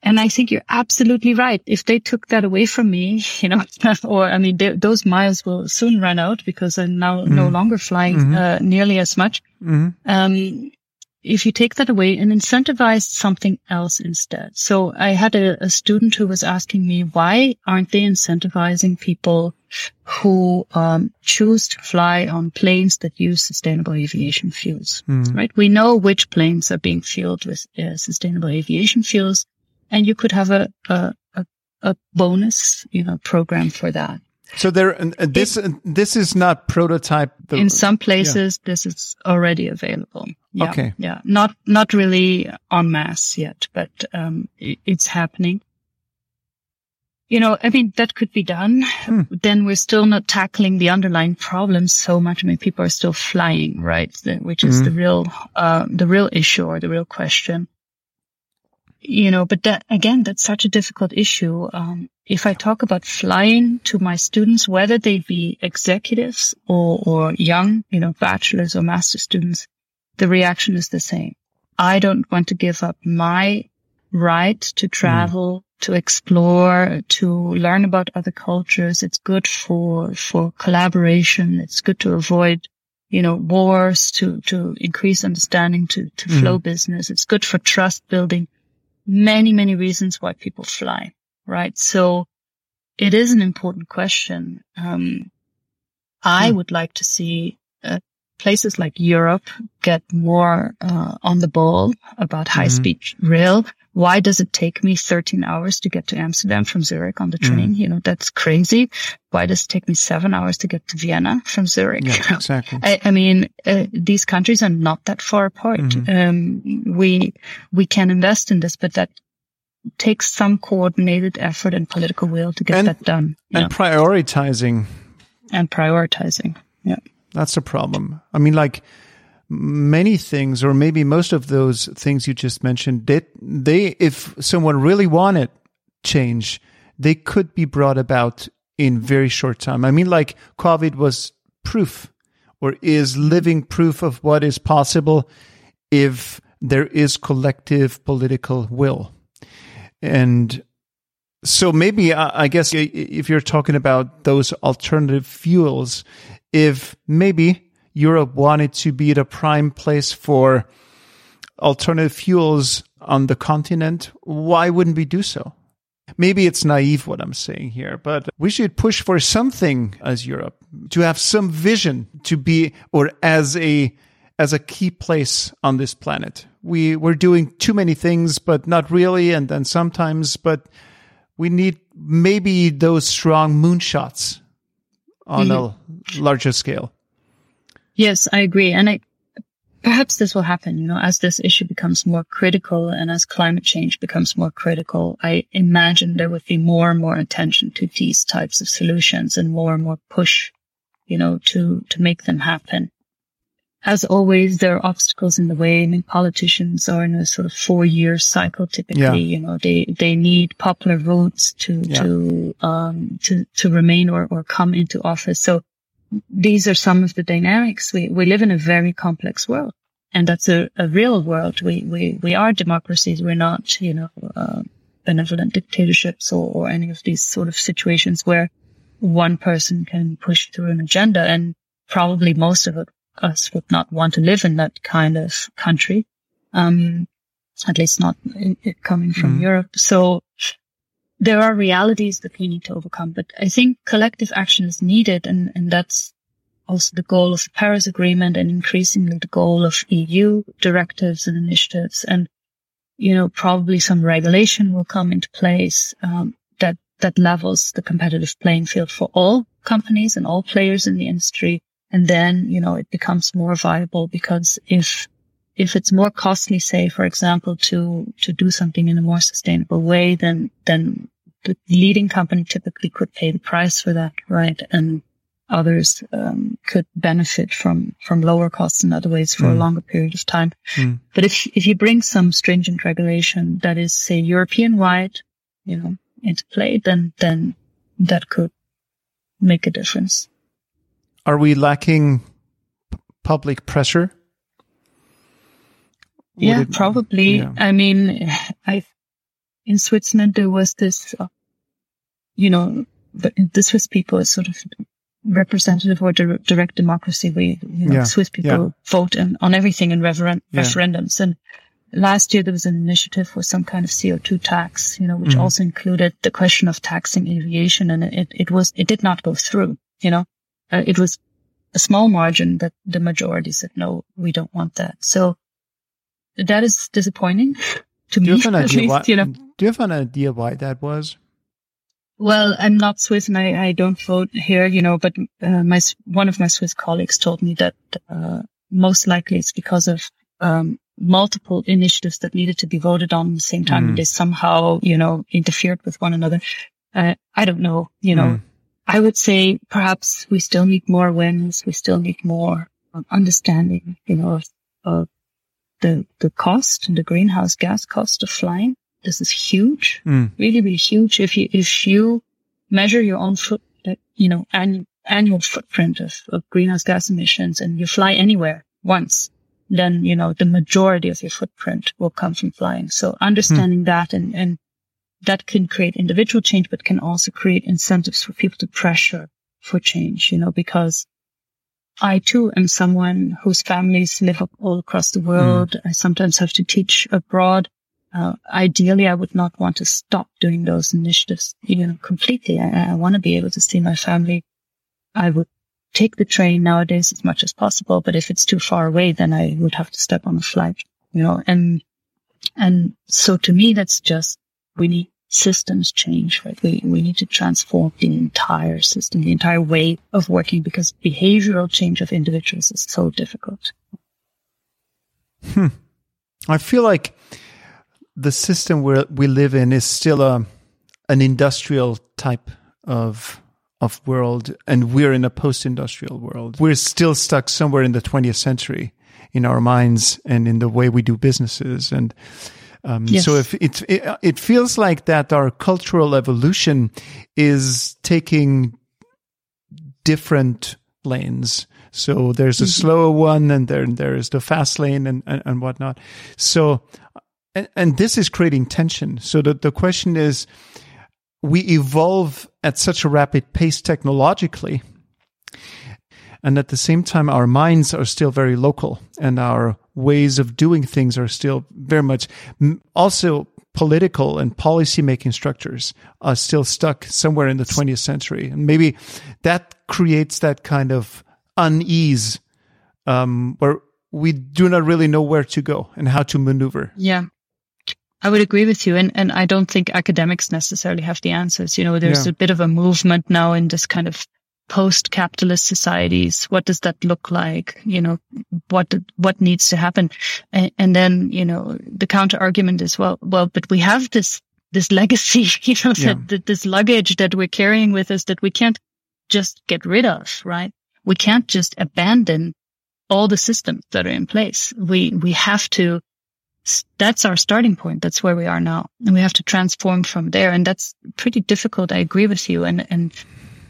And I think you're absolutely right. If they took that away from me, you know, or I mean, they, those miles will soon run out because I'm now mm-hmm. no longer flying mm-hmm. uh, nearly as much. Mm-hmm. Um, if you take that away and incentivize something else instead. So I had a, a, student who was asking me, why aren't they incentivizing people who um, choose to fly on planes that use sustainable aviation fuels? Mm. Right? We know which planes are being fueled with uh, sustainable aviation fuels, and you could have a, a, a, a bonus, you know, program for that. So there, this it, this is not prototype. The, in some places, yeah. this is already available. Yeah, okay. Yeah, not not really en masse yet, but um, it's happening. You know, I mean, that could be done. Hmm. Then we're still not tackling the underlying problems so much. I mean, people are still flying, right? Which is mm-hmm. the real, uh, the real issue or the real question you know, but that again, that's such a difficult issue. Um, if I talk about flying to my students, whether they be executives or, or young, you know, bachelor's or master students, the reaction is the same. I don't want to give up my right to travel, mm. to explore, to learn about other cultures. It's good for, for collaboration. It's good to avoid, you know, wars, to, to increase understanding, to, to mm. flow business. It's good for trust building many, many reasons why people fly, right? So it is an important question. Um, I hmm. would like to see uh, places like Europe get more uh, on the ball about high speed mm-hmm. rail. Why does it take me 13 hours to get to Amsterdam from Zurich on the hmm. train? Mm. You know, that's crazy. Why does it take me seven hours to get to Vienna from Zurich? Yeah, exactly. I, I mean, uh, these countries are not that far apart. Mm-hmm. Um, we, we can invest in this, but that takes some coordinated effort and political will to get and, that done. And yeah. prioritizing. And prioritizing. Yeah. That's a problem. I mean, like many things, or maybe most of those things you just mentioned, they, they, if someone really wanted change, they could be brought about in very short time. I mean, like COVID was proof or is living proof of what is possible if there is collective political will. And so maybe I guess if you're talking about those alternative fuels, if maybe Europe wanted to be the prime place for alternative fuels on the continent, why wouldn't we do so? Maybe it's naive what I'm saying here, but we should push for something as Europe to have some vision to be or as a as a key place on this planet. We we're doing too many things but not really and then sometimes but we need maybe those strong moonshots on mm-hmm. a larger scale. Yes, I agree. And I, perhaps this will happen, you know, as this issue becomes more critical and as climate change becomes more critical, I imagine there would be more and more attention to these types of solutions and more and more push, you know, to, to make them happen. As always, there are obstacles in the way. I mean, politicians are in a sort of four year cycle typically, yeah. you know, they, they need popular votes to, yeah. to, um, to, to remain or, or come into office. So these are some of the dynamics. We, we live in a very complex world and that's a, a real world. We, we, we are democracies. We're not, you know, uh, benevolent dictatorships or, or any of these sort of situations where one person can push through an agenda. And probably most of us would not want to live in that kind of country. Um, at least not in, coming from mm. Europe. So there are realities that we need to overcome, but I think collective action is needed. And, and that's also the goal of the Paris Agreement and increasingly the goal of EU directives and initiatives. And, you know, probably some regulation will come into place, um, that, that levels the competitive playing field for all companies and all players in the industry. And then, you know, it becomes more viable because if, if it's more costly, say, for example, to, to do something in a more sustainable way, then, then the leading company typically could pay the price for that, right? And others um, could benefit from from lower costs in other ways for mm. a longer period of time. Mm. But if if you bring some stringent regulation that is, say, European wide, you know, into play, then then that could make a difference. Are we lacking public pressure? Would yeah, it, probably. Yeah. I mean, I in Switzerland, there was this, uh, you know, but the Swiss people is sort of representative or di- direct democracy. We, you know, yeah. Swiss people yeah. vote in, on everything in referen- yeah. referendums. And last year there was an initiative for some kind of CO2 tax, you know, which mm-hmm. also included the question of taxing aviation. And it, it was, it did not go through, you know, uh, it was a small margin that the majority said, no, we don't want that. So that is disappointing to do me. You at least, why, you know, do you have an idea why that was? Well, I'm not Swiss and I, I don't vote here, you know, but uh, my one of my Swiss colleagues told me that uh, most likely it's because of um, multiple initiatives that needed to be voted on at the same time. Mm. They somehow, you know, interfered with one another. Uh, I don't know, you know. Mm. I would say perhaps we still need more awareness. We still need more understanding, you know, of, of the the cost and the greenhouse gas cost of flying. This is huge, mm. really, really huge. If you if you measure your own foot, you know, annual annual footprint of, of greenhouse gas emissions, and you fly anywhere once, then you know the majority of your footprint will come from flying. So understanding mm. that and and that can create individual change, but can also create incentives for people to pressure for change. You know, because I too am someone whose families live all across the world. Mm. I sometimes have to teach abroad. Uh, ideally, I would not want to stop doing those initiatives, you know, completely. I, I want to be able to see my family. I would take the train nowadays as much as possible, but if it's too far away, then I would have to step on a flight, you know, and, and so to me, that's just, we need systems change, right? We, we need to transform the entire system, the entire way of working because behavioral change of individuals is so difficult. Hmm. I feel like the system we we live in is still a an industrial type of of world and we're in a post-industrial world. We're still stuck somewhere in the 20th century in our minds and in the way we do businesses and um, yes. So if it, it, it feels like that our cultural evolution is taking different lanes. So there's a mm-hmm. slower one, and then there is the fast lane, and, and, and whatnot. So, and, and this is creating tension. So the the question is, we evolve at such a rapid pace technologically and at the same time, our minds are still very local and our ways of doing things are still very much also political and policy making structures are still stuck somewhere in the 20th century. And maybe that creates that kind of unease um, where we do not really know where to go and how to maneuver. Yeah. I would agree with you. And, and I don't think academics necessarily have the answers. You know, there's yeah. a bit of a movement now in this kind of post-capitalist societies. What does that look like? You know, what what needs to happen? And, and then you know the counter argument is well, well, but we have this this legacy, you know, yeah. that, that this luggage that we're carrying with us that we can't just get rid of, right? We can't just abandon all the systems that are in place. We we have to that's our starting point. That's where we are now. And we have to transform from there. And that's pretty difficult. I agree with you. And, and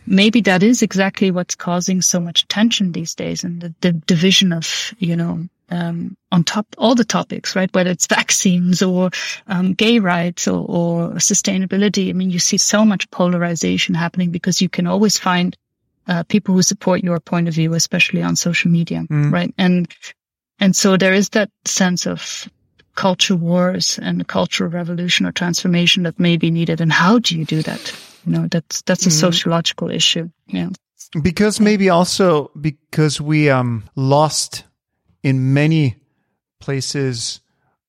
maybe that is exactly what's causing so much tension these days and the, the division of, you know, um, on top all the topics, right? Whether it's vaccines or um, gay rights or, or, sustainability. I mean, you see so much polarization happening because you can always find uh, people who support your point of view, especially on social media, mm. right? And and so there is that sense of culture wars and cultural revolution or transformation that may be needed. And how do you do that? You know, that's, that's a mm. sociological issue. Yeah. Because maybe also because we, um, lost in many places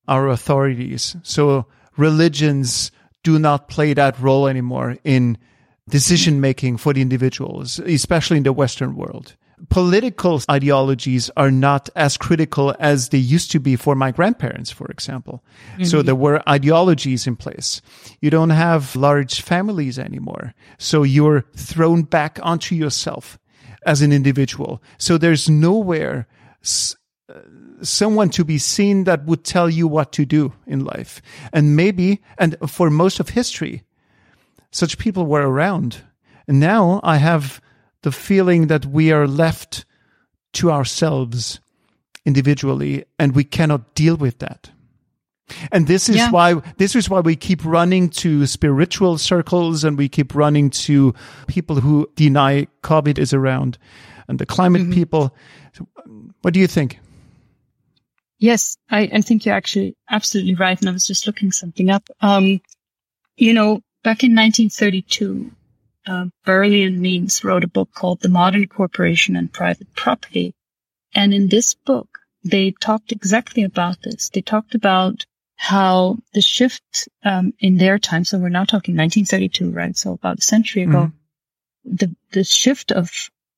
our authorities. So religions do not play that role anymore in decision making for the individuals, especially in the Western world political ideologies are not as critical as they used to be for my grandparents, for example. Mm-hmm. So there were ideologies in place. You don't have large families anymore. So you're thrown back onto yourself as an individual. So there's nowhere s- uh, someone to be seen that would tell you what to do in life. And maybe, and for most of history, such people were around. And now I have the feeling that we are left to ourselves individually and we cannot deal with that. And this is yeah. why this is why we keep running to spiritual circles and we keep running to people who deny COVID is around and the climate mm-hmm. people. What do you think? Yes, I, I think you're actually absolutely right. And I was just looking something up. Um, you know, back in 1932, uh, Berle and Means wrote a book called The Modern Corporation and Private Property. And in this book, they talked exactly about this. They talked about how the shift um, in their time, so we're now talking 1932, right? So about a century ago, mm-hmm. the, the shift of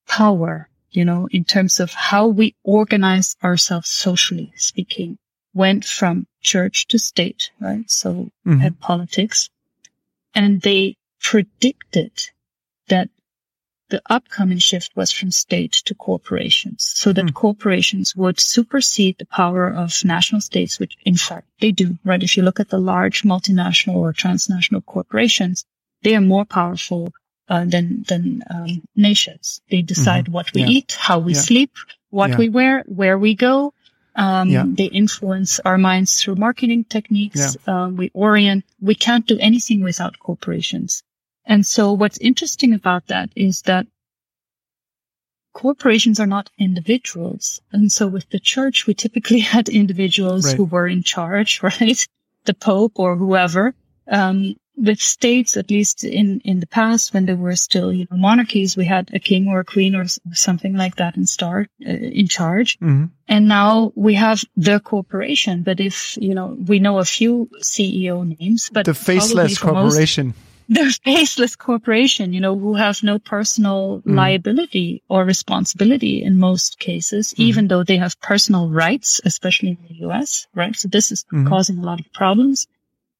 power, you know, in terms of how we organize ourselves socially speaking, went from church to state, right? So mm-hmm. had politics and they predicted the upcoming shift was from state to corporations so that mm. corporations would supersede the power of national states, which in fact they do, right? If you look at the large multinational or transnational corporations, they are more powerful uh, than than um, nations. They decide mm-hmm. what we yeah. eat, how we yeah. sleep, what yeah. we wear, where we go. Um, They influence our minds through marketing techniques. Um, we orient. We can't do anything without corporations. And so what's interesting about that is that corporations are not individuals. And so with the church, we typically had individuals right. who were in charge, right? The Pope or whoever. Um, with states, at least in, in the past, when there were still, you know, monarchies, we had a king or a queen or something like that in start, uh, in charge. Mm-hmm. And now we have the corporation. But if, you know, we know a few CEO names, but the faceless corporation. Most, they're faceless corporation, you know, who have no personal mm. liability or responsibility in most cases, mm. even though they have personal rights, especially in the US, right? So this is mm. causing a lot of problems,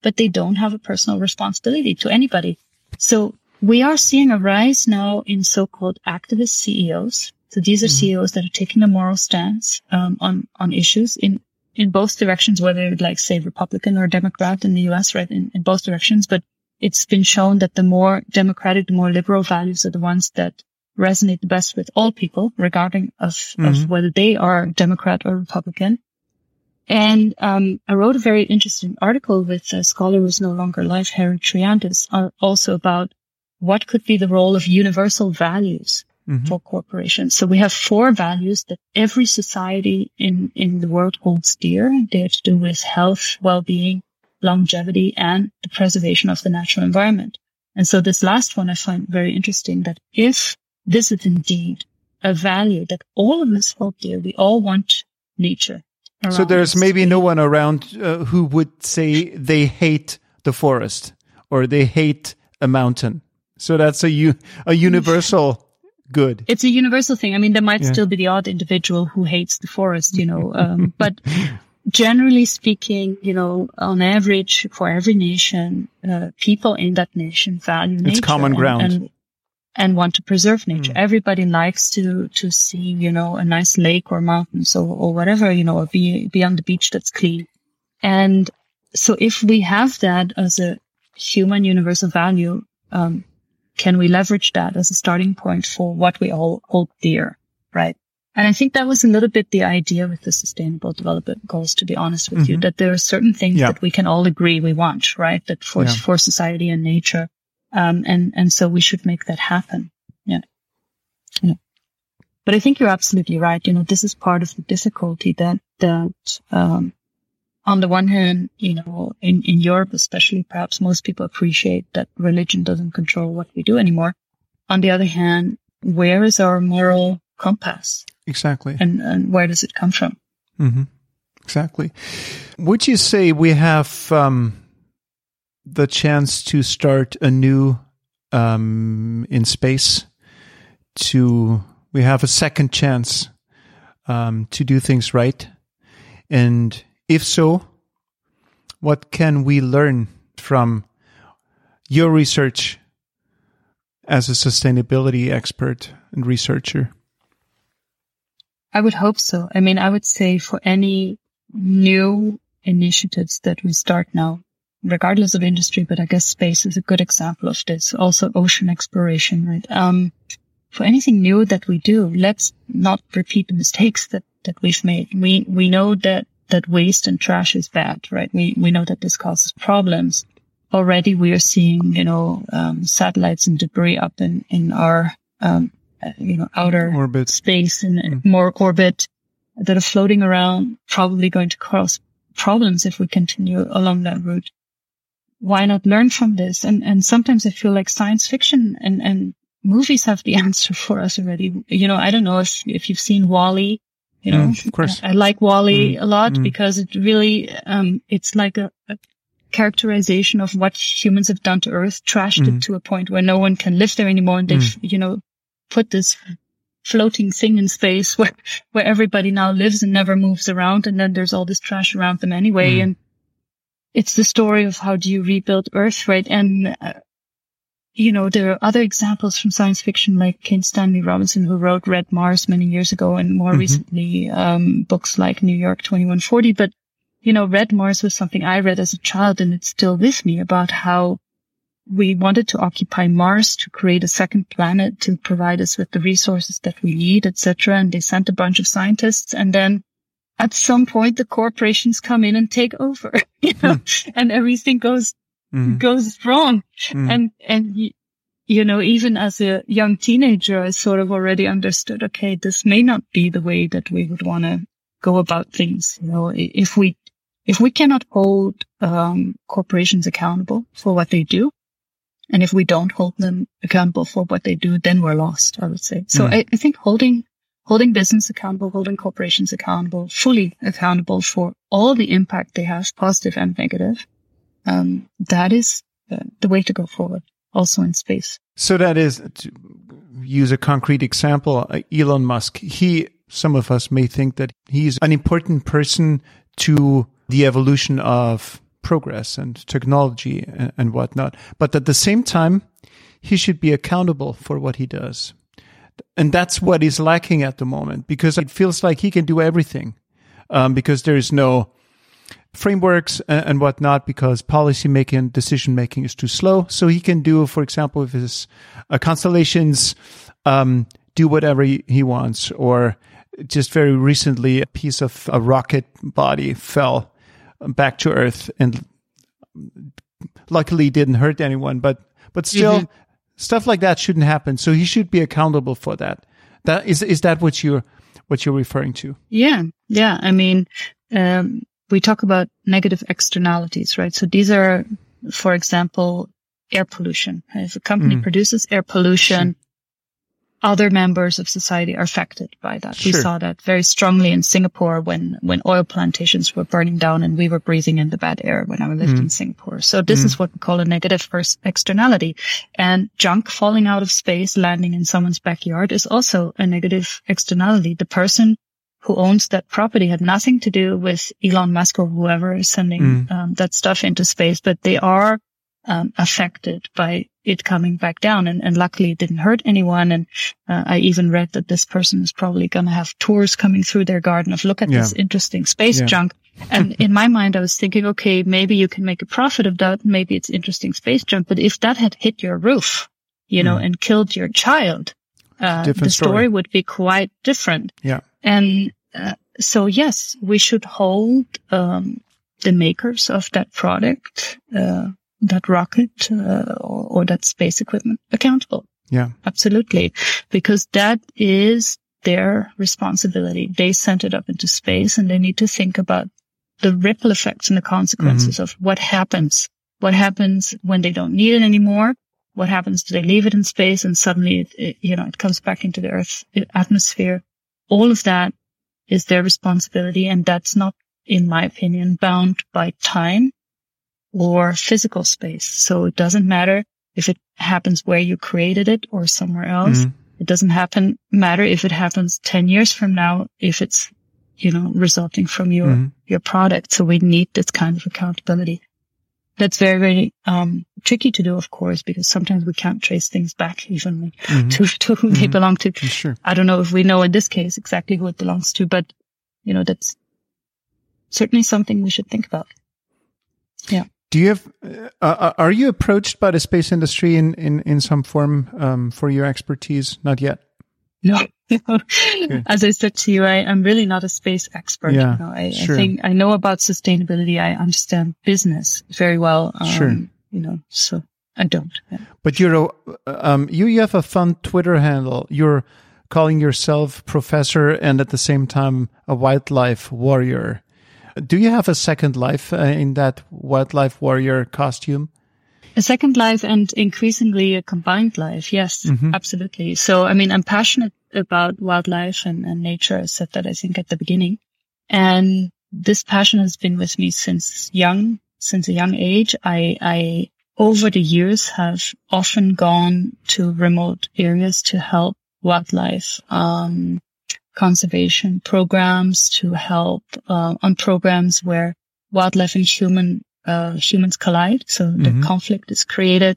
but they don't have a personal responsibility to anybody. So we are seeing a rise now in so-called activist CEOs. So these are mm. CEOs that are taking a moral stance um, on on issues in in both directions, whether it'd like say Republican or Democrat in the US, right? In, in both directions, but it's been shown that the more democratic, the more liberal values are the ones that resonate the best with all people, regarding of, mm-hmm. of whether they are Democrat or Republican. And um, I wrote a very interesting article with a scholar who's no longer alive, Harry Triandis, uh, also about what could be the role of universal values mm-hmm. for corporations. So we have four values that every society in, in the world holds dear. They have to do with health, well-being, longevity and the preservation of the natural environment. And so this last one I find very interesting that if this is indeed a value that all of us hold dear, we all want nature. So there's maybe no one around uh, who would say they hate the forest or they hate a mountain. So that's a, a universal good. It's a universal thing. I mean, there might yeah. still be the odd individual who hates the forest, you know, um, but generally speaking, you know, on average for every nation, uh, people in that nation value nature. It's common ground. And, and, and want to preserve nature. Mm. Everybody likes to, to see, you know, a nice lake or mountains or, or whatever, you know, or be, be on the beach that's clean. And so if we have that as a human universal value, um, can we leverage that as a starting point for what we all hold dear? Right. And I think that was a little bit the idea with the sustainable development goals, to be honest with mm-hmm. you, that there are certain things yeah. that we can all agree we want, right? That for, yeah. for society and nature. Um, and, and so we should make that happen. Yeah. Yeah. But I think you're absolutely right. You know, this is part of the difficulty that, that, um, on the one hand, you know, in, in Europe, especially, perhaps most people appreciate that religion doesn't control what we do anymore. On the other hand, where is our moral compass? Exactly. And, and where does it come from? Mm-hmm. Exactly. Would you say we have um, the chance to start anew um, in space? To we have a second chance um, to do things right, and if so, what can we learn from your research as a sustainability expert and researcher? I would hope so. I mean, I would say for any new initiatives that we start now, regardless of industry, but I guess space is a good example of this. Also ocean exploration, right? Um, for anything new that we do, let's not repeat the mistakes that, that we've made. We, we know that that waste and trash is bad, right? We, we know that this causes problems. Already we are seeing, you know, um, satellites and debris up in, in our, um, you know, outer orbit. space and mm. more orbit that are floating around, probably going to cause problems if we continue along that route. Why not learn from this? And, and sometimes I feel like science fiction and, and movies have the answer for us already. You know, I don't know if, if you've seen WALL-E, you know, mm, of course. I, I like WALL-E mm, a lot mm. because it really, um, it's like a, a, characterization of what humans have done to Earth, trashed it mm. to a point where no one can live there anymore. And they've, mm. you know, put this floating thing in space where, where everybody now lives and never moves around. And then there's all this trash around them anyway. Mm. And it's the story of how do you rebuild Earth, right? And, uh, you know, there are other examples from science fiction like Kim Stanley Robinson, who wrote Red Mars many years ago and more mm-hmm. recently, um, books like New York 2140. But, you know, Red Mars was something I read as a child and it's still with me about how we wanted to occupy Mars to create a second planet to provide us with the resources that we need, etc. And they sent a bunch of scientists and then at some point the corporations come in and take over, you know, mm. and everything goes mm. goes wrong. Mm. And, and, you know, even as a young teenager, I sort of already understood, okay, this may not be the way that we would want to go about things. You know, if we, if we cannot hold, um, corporations accountable for what they do, and if we don't hold them accountable for what they do, then we're lost, I would say. So mm. I, I think holding, holding business accountable, holding corporations accountable, fully accountable for all the impact they have, positive and negative, um, that is uh, the way to go forward also in space. So that is to use a concrete example, uh, Elon Musk, he, some of us may think that he's an important person to the evolution of progress and technology and, and whatnot. But at the same time, he should be accountable for what he does. And that's what is lacking at the moment because it feels like he can do everything. Um, because there is no frameworks and whatnot because policy making decision making is too slow. So he can do, for example, if his uh, constellations um, do whatever he, wants, or just very recently, a piece of a rocket body fell back to Earth and luckily didn't hurt anyone, but but still. Mm-hmm. Stuff like that shouldn't happen. So he should be accountable for that. That is is that what you're what you're referring to? Yeah, yeah. I mean, um, we talk about negative externalities, right? So these are, for example, air pollution. If a company mm. produces air pollution, other members of society are affected by that. Sure. We saw that very strongly in Singapore when, when oil plantations were burning down and we were breathing in the bad air when I lived mm. in Singapore. So this mm. is what we call a negative first externality. And junk falling out of space, landing in someone's backyard is also a negative externality. The person who owns that property had nothing to do with Elon Musk or whoever is sending mm. um, that stuff into space, but they are um, affected by it coming back down. And, and luckily it didn't hurt anyone. And uh, I even read that this person is probably going to have tours coming through their garden of look at yeah. this interesting space yeah. junk. And in my mind, I was thinking, okay, maybe you can make a profit of that. Maybe it's interesting space junk. But if that had hit your roof, you know, mm. and killed your child, uh, the story. story. would be quite different. Yeah. And uh, so yes, we should hold um, the makers of that product uh, that rocket uh, or, or that space equipment accountable. Yeah, absolutely, because that is their responsibility. They sent it up into space, and they need to think about the ripple effects and the consequences mm-hmm. of what happens. What happens when they don't need it anymore? What happens? Do they leave it in space and suddenly it, it you know, it comes back into the Earth's atmosphere? All of that is their responsibility. And that's not, in my opinion, bound by time or physical space. So it doesn't matter if it happens where you created it or somewhere else. Mm-hmm. It doesn't happen matter if it happens 10 years from now, if it's, you know, resulting from your, mm-hmm. your product. So we need this kind of accountability. That's very, very, um, tricky to do, of course, because sometimes we can't trace things back even mm-hmm. to, to who they mm-hmm. belong to. Sure. I don't know if we know in this case exactly who it belongs to, but, you know, that's certainly something we should think about. Do you have? Uh, uh, are you approached by the space industry in in in some form um, for your expertise? Not yet. No. As I said to you, I, am really not a space expert. Yeah, you know, I, sure. I, think I know about sustainability. I understand business very well. Um, sure. You know, so I don't. Yeah. But you're a, um, you you have a fun Twitter handle. You're calling yourself professor and at the same time a wildlife warrior. Do you have a second life uh, in that wildlife warrior costume? A second life and increasingly a combined life. Yes, mm-hmm. absolutely. So, I mean, I'm passionate about wildlife and, and nature. I said that I think at the beginning. And this passion has been with me since young, since a young age. I, I, over the years have often gone to remote areas to help wildlife. Um, conservation programs to help uh, on programs where wildlife and human uh, humans collide. So mm-hmm. the conflict is created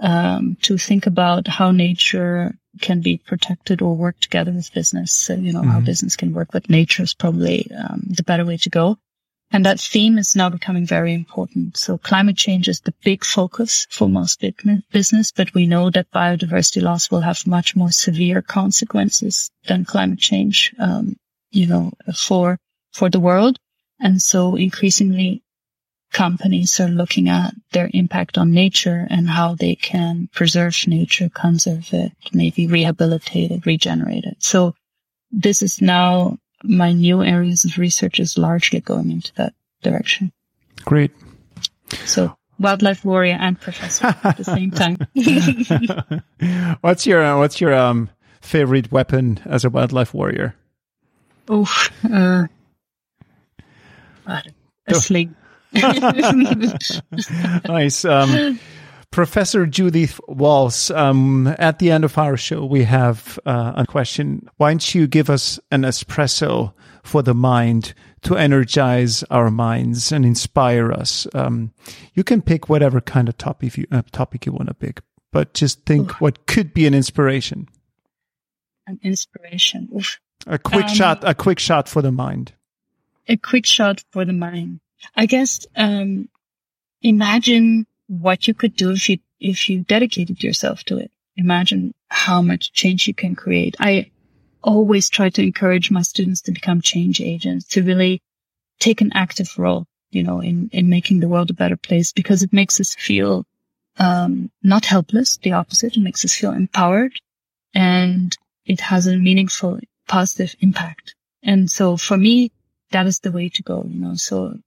um, to think about how nature can be protected or work together with business. So, you know, mm-hmm. how business can work with nature is probably um, the better way to go. And that theme is now becoming very important. So climate change is the big focus for most business, but we know that biodiversity loss will have much more severe consequences than climate change, um, you know, for, for the world. And so increasingly companies are looking at their impact on nature and how they can preserve nature, conserve it, maybe rehabilitate it, regenerate it. So this is now my new areas of research is largely going into that direction. Great. So wildlife warrior and professor at the same time. what's your uh, what's your um favorite weapon as a wildlife warrior? Oh, uh, a sling. nice. Um, Professor Judith Walls, um, at the end of our show, we have uh, a question. Why don't you give us an espresso for the mind to energize our minds and inspire us? Um, you can pick whatever kind of topic you, uh, topic you want to pick, but just think what could be an inspiration. An inspiration. Oof. A quick um, shot. A quick shot for the mind. A quick shot for the mind. I guess. Um, imagine what you could do if you, if you dedicated yourself to it. Imagine how much change you can create. I always try to encourage my students to become change agents, to really take an active role, you know, in, in making the world a better place because it makes us feel, um, not helpless, the opposite. It makes us feel empowered and it has a meaningful positive impact. And so for me, that is the way to go, you know, so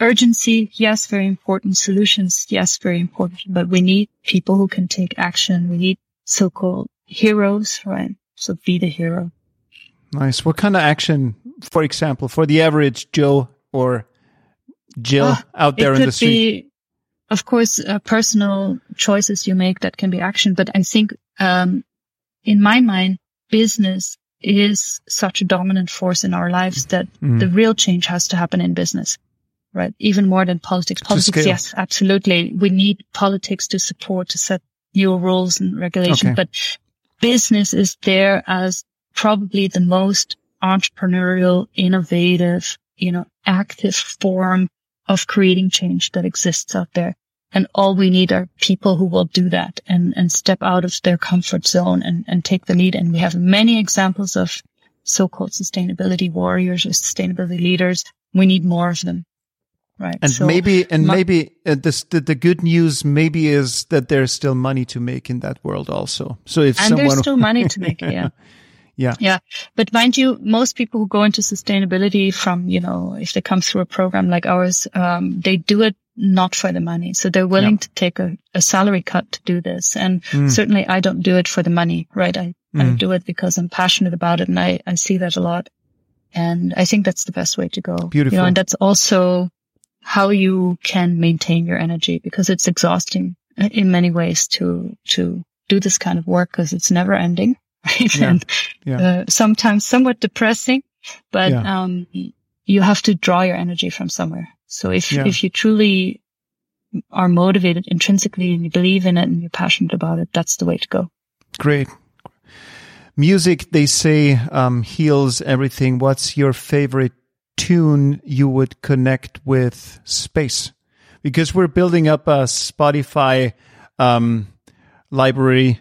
urgency, yes, very important. Solutions, yes, very important. But we need people who can take action. We need so-called heroes, right? So be the hero. Nice. What kind of action, for example, for the average Joe or Jill uh, out there in the street? Be, of course, uh, personal choices you make that can be action, but I think, um, in my mind, business is such a dominant force in our lives that mm. the real change has to happen in business, right? Even more than politics. Politics, yes, absolutely. We need politics to support, to set new rules and regulation, okay. but business is there as probably the most entrepreneurial, innovative, you know, active form of creating change that exists out there. And all we need are people who will do that and, and step out of their comfort zone and, and take the lead. And we have many examples of so-called sustainability warriors or sustainability leaders. We need more of them. Right. And so maybe, and maybe uh, this, the, the good news maybe is that there's still money to make in that world also. So if and someone, there's still money to make, yeah. Yeah. Yeah. But mind you, most people who go into sustainability from, you know, if they come through a program like ours, um, they do it not for the money. So they're willing yeah. to take a, a, salary cut to do this. And mm. certainly I don't do it for the money, right? I, mm. I do it because I'm passionate about it and I, I see that a lot. And I think that's the best way to go. Beautiful. You know, and that's also how you can maintain your energy because it's exhausting in many ways to, to do this kind of work because it's never ending. right? Yeah. and yeah. Uh, sometimes somewhat depressing, but yeah. um, you have to draw your energy from somewhere. So if if you truly are motivated intrinsically and you believe in it and you're passionate about it, that's the way to go. Great. Music, they say, um, heals everything. What's your favorite tune you would connect with space? Because we're building up a Spotify um, library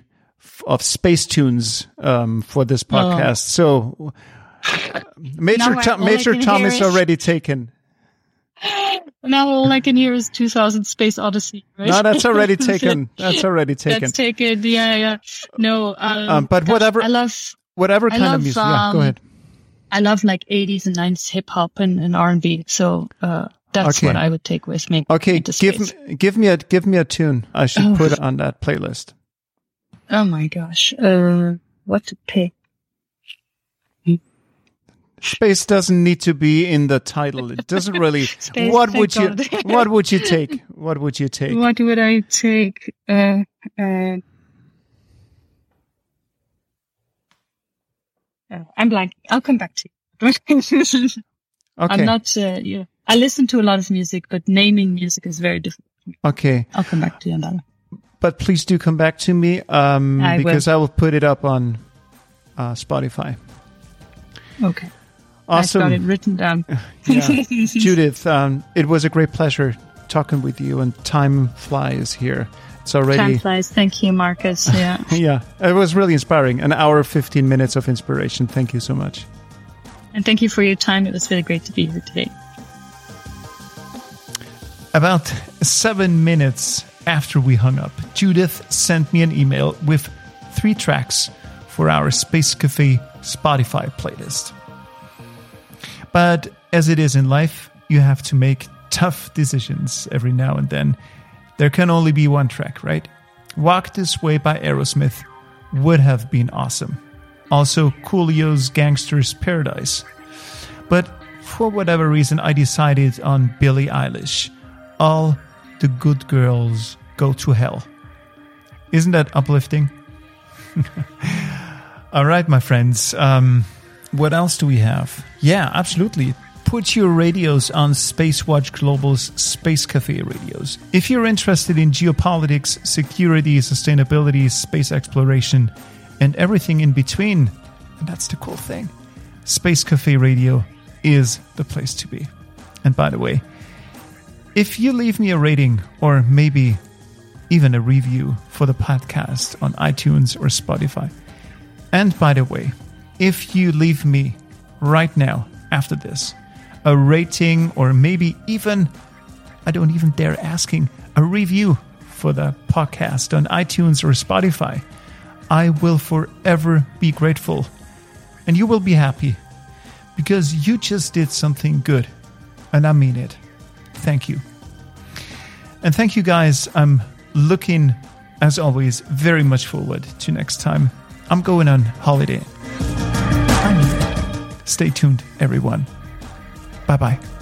of space tunes um, for this oh. podcast. Oh. So Major Tom, Major Tom is already taken. Now all I can hear is 2000 Space Odyssey, right? No, that's already taken. That's already taken. That's taken. Yeah, yeah. No, um, um, but whatever. I love whatever kind love, of music. Um, yeah, go um, ahead. I love like 80s and 90s hip hop and, and R&B. So uh, that's okay. what I would take with me. Okay, give me, give me a give me a tune. I should oh. put on that playlist. Oh my gosh. Uh, what to pick? Space doesn't need to be in the title. It doesn't really. What would you? what would you take? What would you take? What would I take? Uh, uh, uh I'm blank. I'll come back to you. okay. I'm not. Uh, yeah. I listen to a lot of music, but naming music is very difficult. Okay. I'll come back to you on that but please do come back to me um, I because will. I will put it up on uh, Spotify. Okay. Awesome. I got it written down. Judith, um, it was a great pleasure talking with you, and time flies here. It's already time flies. Thank you, Marcus. Yeah. yeah, it was really inspiring. An hour, fifteen minutes of inspiration. Thank you so much. And thank you for your time. It was really great to be here today. About seven minutes after we hung up, Judith sent me an email with three tracks for our Space Cafe Spotify playlist. But as it is in life, you have to make tough decisions every now and then. There can only be one track, right? Walk This Way by Aerosmith would have been awesome. Also, Coolio's Gangster's Paradise. But for whatever reason, I decided on Billie Eilish. All the good girls go to hell. Isn't that uplifting? All right, my friends. Um, what else do we have? Yeah, absolutely. Put your radios on Spacewatch Global's Space Cafe radios. If you're interested in geopolitics, security, sustainability, space exploration, and everything in between, and that's the cool thing, Space Cafe Radio is the place to be. And by the way, if you leave me a rating or maybe even a review for the podcast on iTunes or Spotify, and by the way, if you leave me right now after this a rating or maybe even, I don't even dare asking, a review for the podcast on iTunes or Spotify, I will forever be grateful. And you will be happy because you just did something good. And I mean it. Thank you. And thank you guys. I'm looking, as always, very much forward to next time. I'm going on holiday. Stay tuned, everyone. Bye bye.